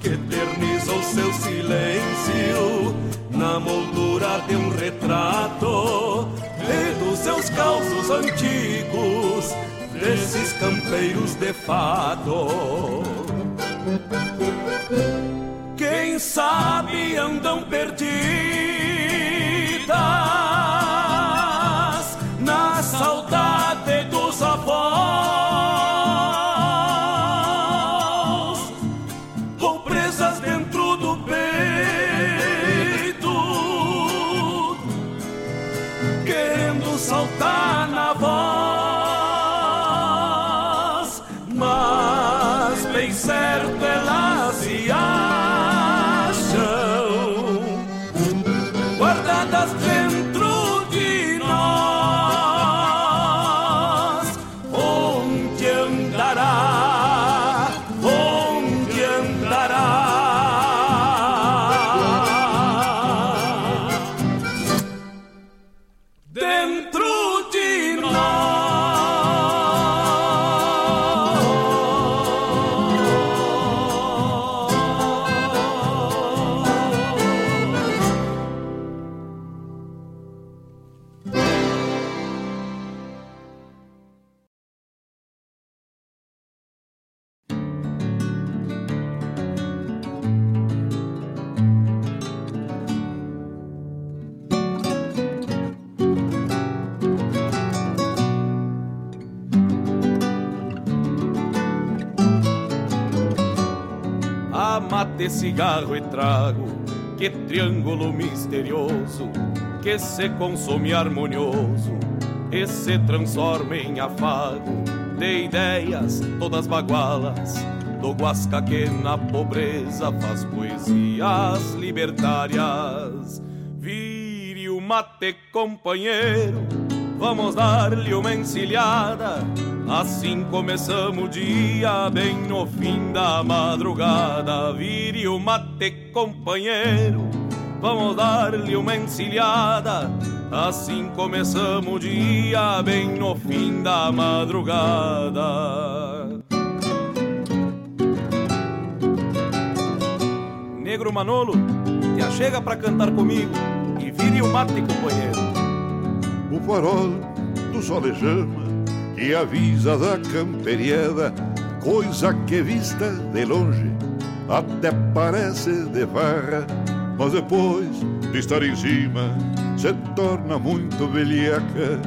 que eternizou seu silêncio na moldura de um retrato e dos seus causos antigos desses campeiros de fado. Quem sabe andam perdidas mate, cigarro e trago, que triângulo misterioso que se consome harmonioso e se transforma em afago de ideias todas bagualas do Guasca que na pobreza faz poesias libertárias. Vire o mate, companheiro, vamos dar-lhe uma encilhada. Assim começamos o dia, bem no fim da madrugada. Vire o mate, companheiro, vamos dar-lhe uma encilhada. Assim começamos o dia, bem no fim da madrugada. Negro Manolo, te achega pra cantar comigo e vire o mate, companheiro. O farol do solejama que avisa da camperiada, coisa que vista de longe até parece de farra, mas depois de estar em cima se torna muito velhaca.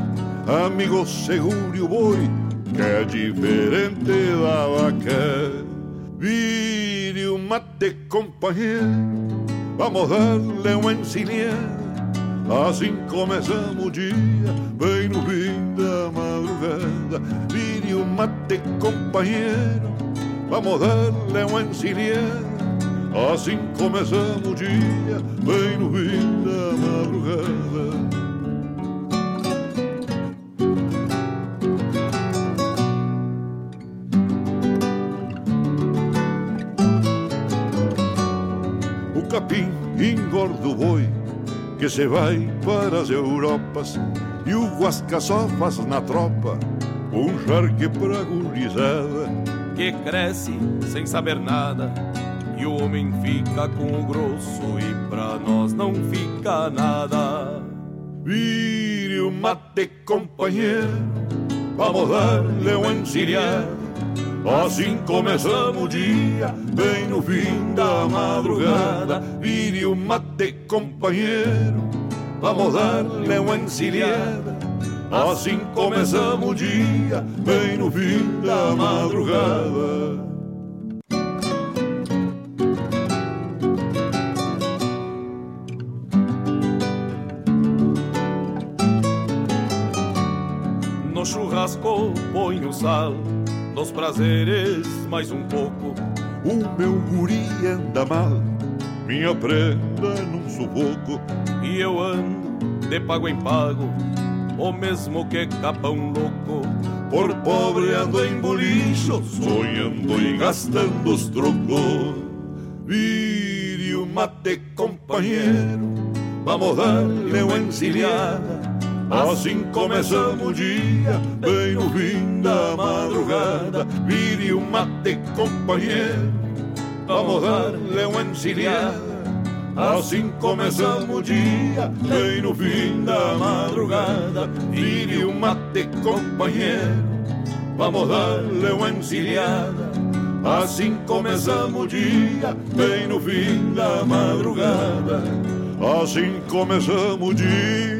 Amigo, segure o boi, que é diferente da vaca. Vire o mate, companheiro, vamos dar-lhe uma encilhada. Assim começamos o dia, bem no fim da madrugada. Vire o mate, companheiro, vamos dar-lhe uma encilhada. Assim começamos o dia, bem no fim da madrugada. O capim engorda o boi que se vai para as Europas e o Guasca só faz na tropa um charque pra gurizada. que cresce sem saber nada e o homem fica com o grosso e pra nós não fica nada. Vire o mate, companheiro, vamos dar-lhe um encilhado. Assim começamos o dia, bem no fim da madrugada. Vire o mate, companheiro, vamos dar-lhe uma encilhada. Assim começamos o dia, bem no fim da madrugada. No churrasco põe o sal, nos prazeres mais um pouco. O meu guri anda mal, minha prenda num sufoco. E eu ando de pago em pago, o mesmo que capão louco. por pobre ando em bolicho, sonhando e gastando os trocos. Vire o mate, companheiro, vamos dar-lhe uma encilhada. Assim começamos o dia, bem no fim da madrugada. Vire o mate, companheiro, vamos dar-lhe uma encilhada. Assim começamos o dia, bem no fim da madrugada. Vire o mate, companheiro, vamos dar-lhe uma encilhada. Assim começamos o dia, bem no fim da madrugada. Assim começamos o dia,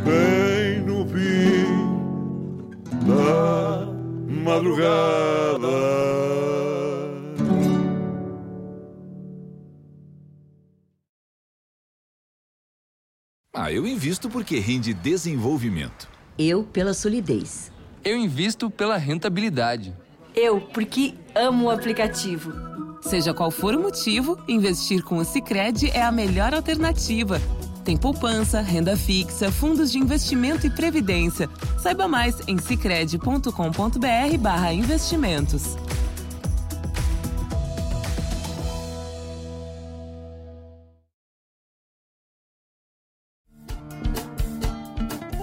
bem no fim da madrugada. Ah, eu invisto porque rende desenvolvimento. Eu pela solidez. Eu invisto pela rentabilidade. Eu porque amo o aplicativo. Seja qual for o motivo, investir com o Sicredi é a melhor alternativa. Tem poupança, renda fixa, fundos de investimento e previdência. Saiba mais em sicredi.com.br/investimentos.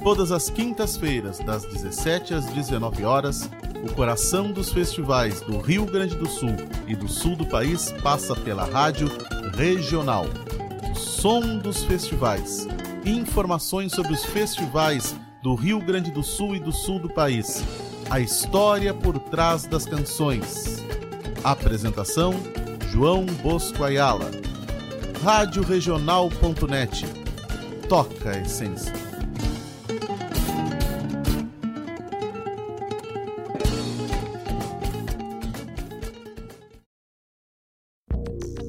Todas as quintas-feiras, das 17 às 19 horas, o coração dos festivais do Rio Grande do Sul e do sul do país passa pela rádio regional. Som dos festivais. Informações sobre os festivais do Rio Grande do Sul e do sul do país. A história por trás das canções. Apresentação: João Bosco Ayala. Radioregional.net. Toca a essência.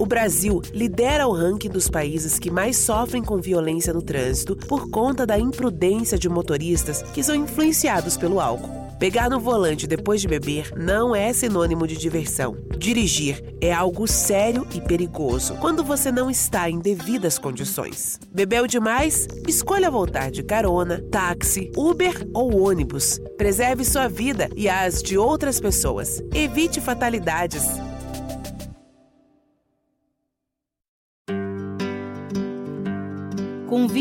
Brasil lidera o ranking dos países que mais sofrem com violência no trânsito por conta da imprudência de motoristas que são influenciados pelo álcool. Pegar no volante depois de beber não é sinônimo de diversão. Dirigir é algo sério e perigoso quando você não está em devidas condições. Bebeu demais? Escolha voltar de carona, táxi, Uber ou ônibus. Preserve sua vida e as de outras pessoas. Evite fatalidades.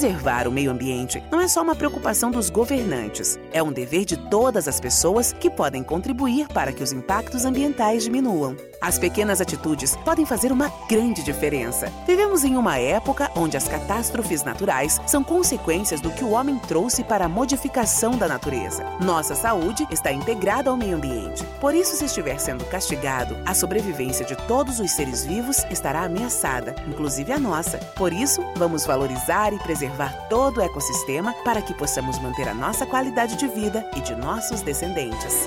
Preservar o meio ambiente não é só uma preocupação dos governantes, é um dever de todas as pessoas que podem contribuir para que os impactos ambientais diminuam. As pequenas atitudes podem fazer uma grande diferença. Vivemos em uma época onde as catástrofes naturais são consequências do que o homem trouxe para a modificação da natureza. Nossa saúde está integrada ao meio ambiente. Por isso, se estiver sendo castigado, a sobrevivência de todos os seres vivos estará ameaçada, inclusive a nossa. Por isso, vamos valorizar e preservar todo o ecossistema para que possamos manter a nossa qualidade de vida e de nossos descendentes.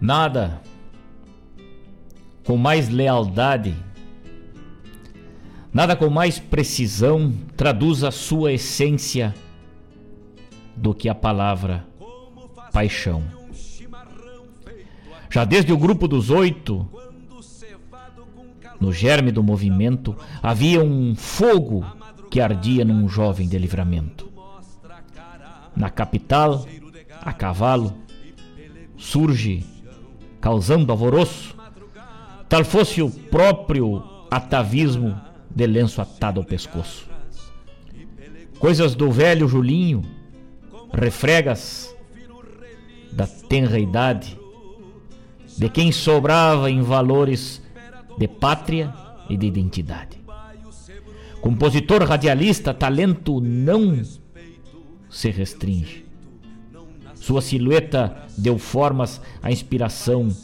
Nada com mais lealdade, nada com mais precisão traduz a sua essência do que a palavra paixão. Já desde o grupo dos oito, no germe do movimento, havia um fogo que ardia num jovem de livramento. Na capital, a cavalo, surge, causando alvoroço, tal fosse o próprio atavismo de lenço atado ao pescoço. Coisas do velho Julinho, refregas da tenra idade, de quem sobrava em valores de pátria e de identidade. Compositor radialista, talento não se restringe. Sua silhueta deu formas à inspiração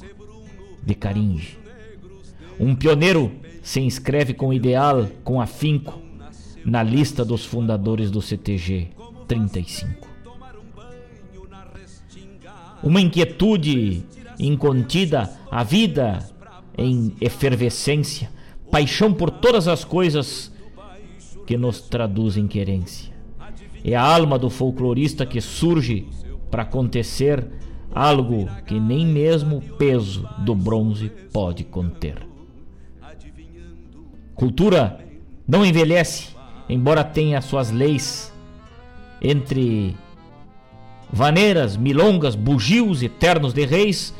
de Caringe. Um pioneiro se inscreve com ideal, com afinco, na lista dos fundadores do CTG 35. Uma inquietude incontida, a vida em efervescência, paixão por todas as coisas que nos traduzem querência. É a alma do folclorista que surge para acontecer algo que nem mesmo o peso do bronze pode conter. Cultura não envelhece, embora tenha suas leis. Entre vaneiras, milongas, bugios eternos de reis,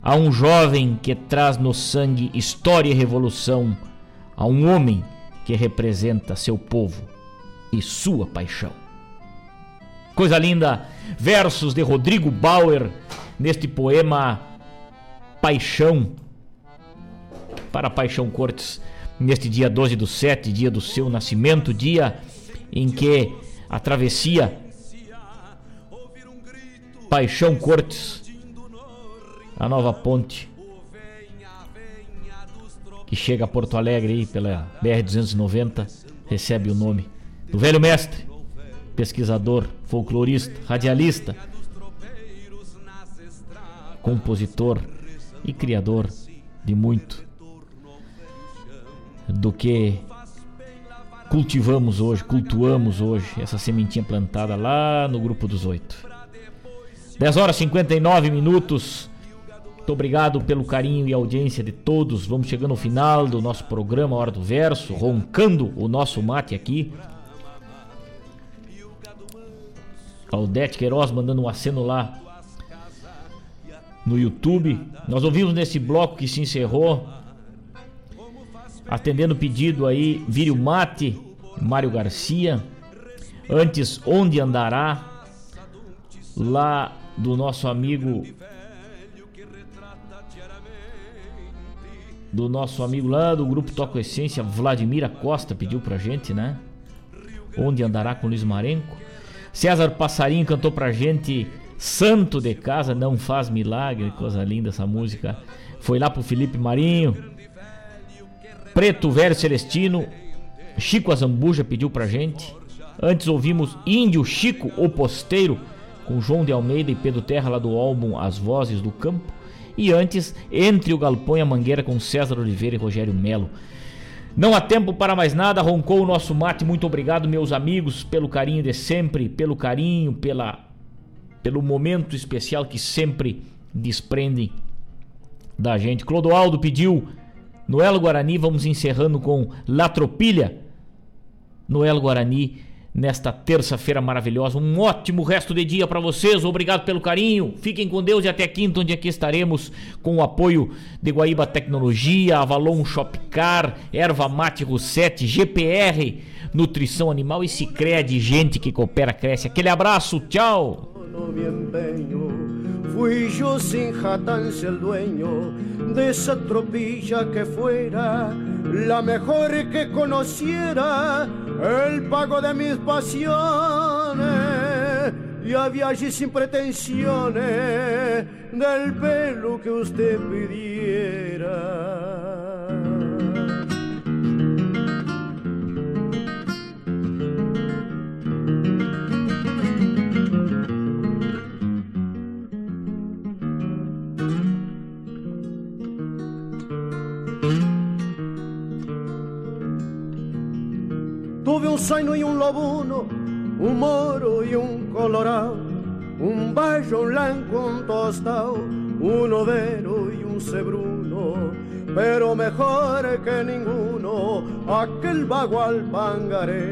há um jovem que traz no sangue história e revolução, há um homem que representa seu povo e sua paixão. Coisa linda, versos de Rodrigo Bauer neste poema Paixão. Para Paixão Cortes, neste dia 12 do 7, dia do seu nascimento, dia em que a travessia Paixão Cortes, a nova ponte que chega a Porto Alegre aí pela BR-290, recebe o nome do velho mestre, pesquisador, folclorista, radialista, compositor e criador de muito do que cultivamos hoje, cultuamos hoje, essa sementinha plantada lá no grupo dos oito. 10 horas e 59 minutos. Muito obrigado pelo carinho e audiência de todos. Vamos chegando ao final do nosso programa Hora do Verso, roncando o nosso mate aqui. Aldete Queiroz mandando um aceno lá no YouTube. Nós ouvimos nesse bloco que se encerrou, atendendo o pedido aí, Vírio Mate, Mário Garcia. Antes, Onde Andará, lá do nosso amigo do nosso amigo lá do grupo Toco Essência, Vladimir Costa, pediu pra gente, né? Onde andará com Luiz Marenco. César Passarinho cantou pra gente Santo de Casa, não faz milagre, coisa linda essa música. Foi lá pro Felipe Marinho. Preto Velho Celestino, Chico Azambuja pediu pra gente. Antes ouvimos Índio Chico, o Posteiro, com João de Almeida e Pedro Terra lá do álbum As Vozes do Campo. E antes, Entre o Galpão e a Mangueira com César Oliveira e Rogério Melo. Não há tempo para mais nada, roncou o nosso mate. Muito obrigado, meus amigos, pelo carinho de sempre, pelo carinho, pela, pelo momento especial que sempre desprendem da gente. Clodoaldo pediu Noel Guarani, vamos encerrando com La Tropilha. Noel Guarani nesta terça-feira maravilhosa. Um ótimo resto de dia para vocês. Obrigado pelo carinho. Fiquem com Deus e até quinta, onde aqui estaremos com o apoio de Guaíba Tecnologia, Avalon Shopcar, Erva Mate Rossetti, GPR, Nutrição Animal e Sicredi, gente que coopera, cresce. Aquele abraço, tchau. Fui yo sin jatancia el dueño de esa tropilla que fuera la mejor que conociera, el pago de mis pasiones. Y había allí sin pretensiones del pelo que usted pidiera. Tuve un zaino y un lobuno, un moro y un colorado, un bayo, un blanco, un tostado, un overo y un cebruno, pero mejor que ninguno, aquel vago al pangaré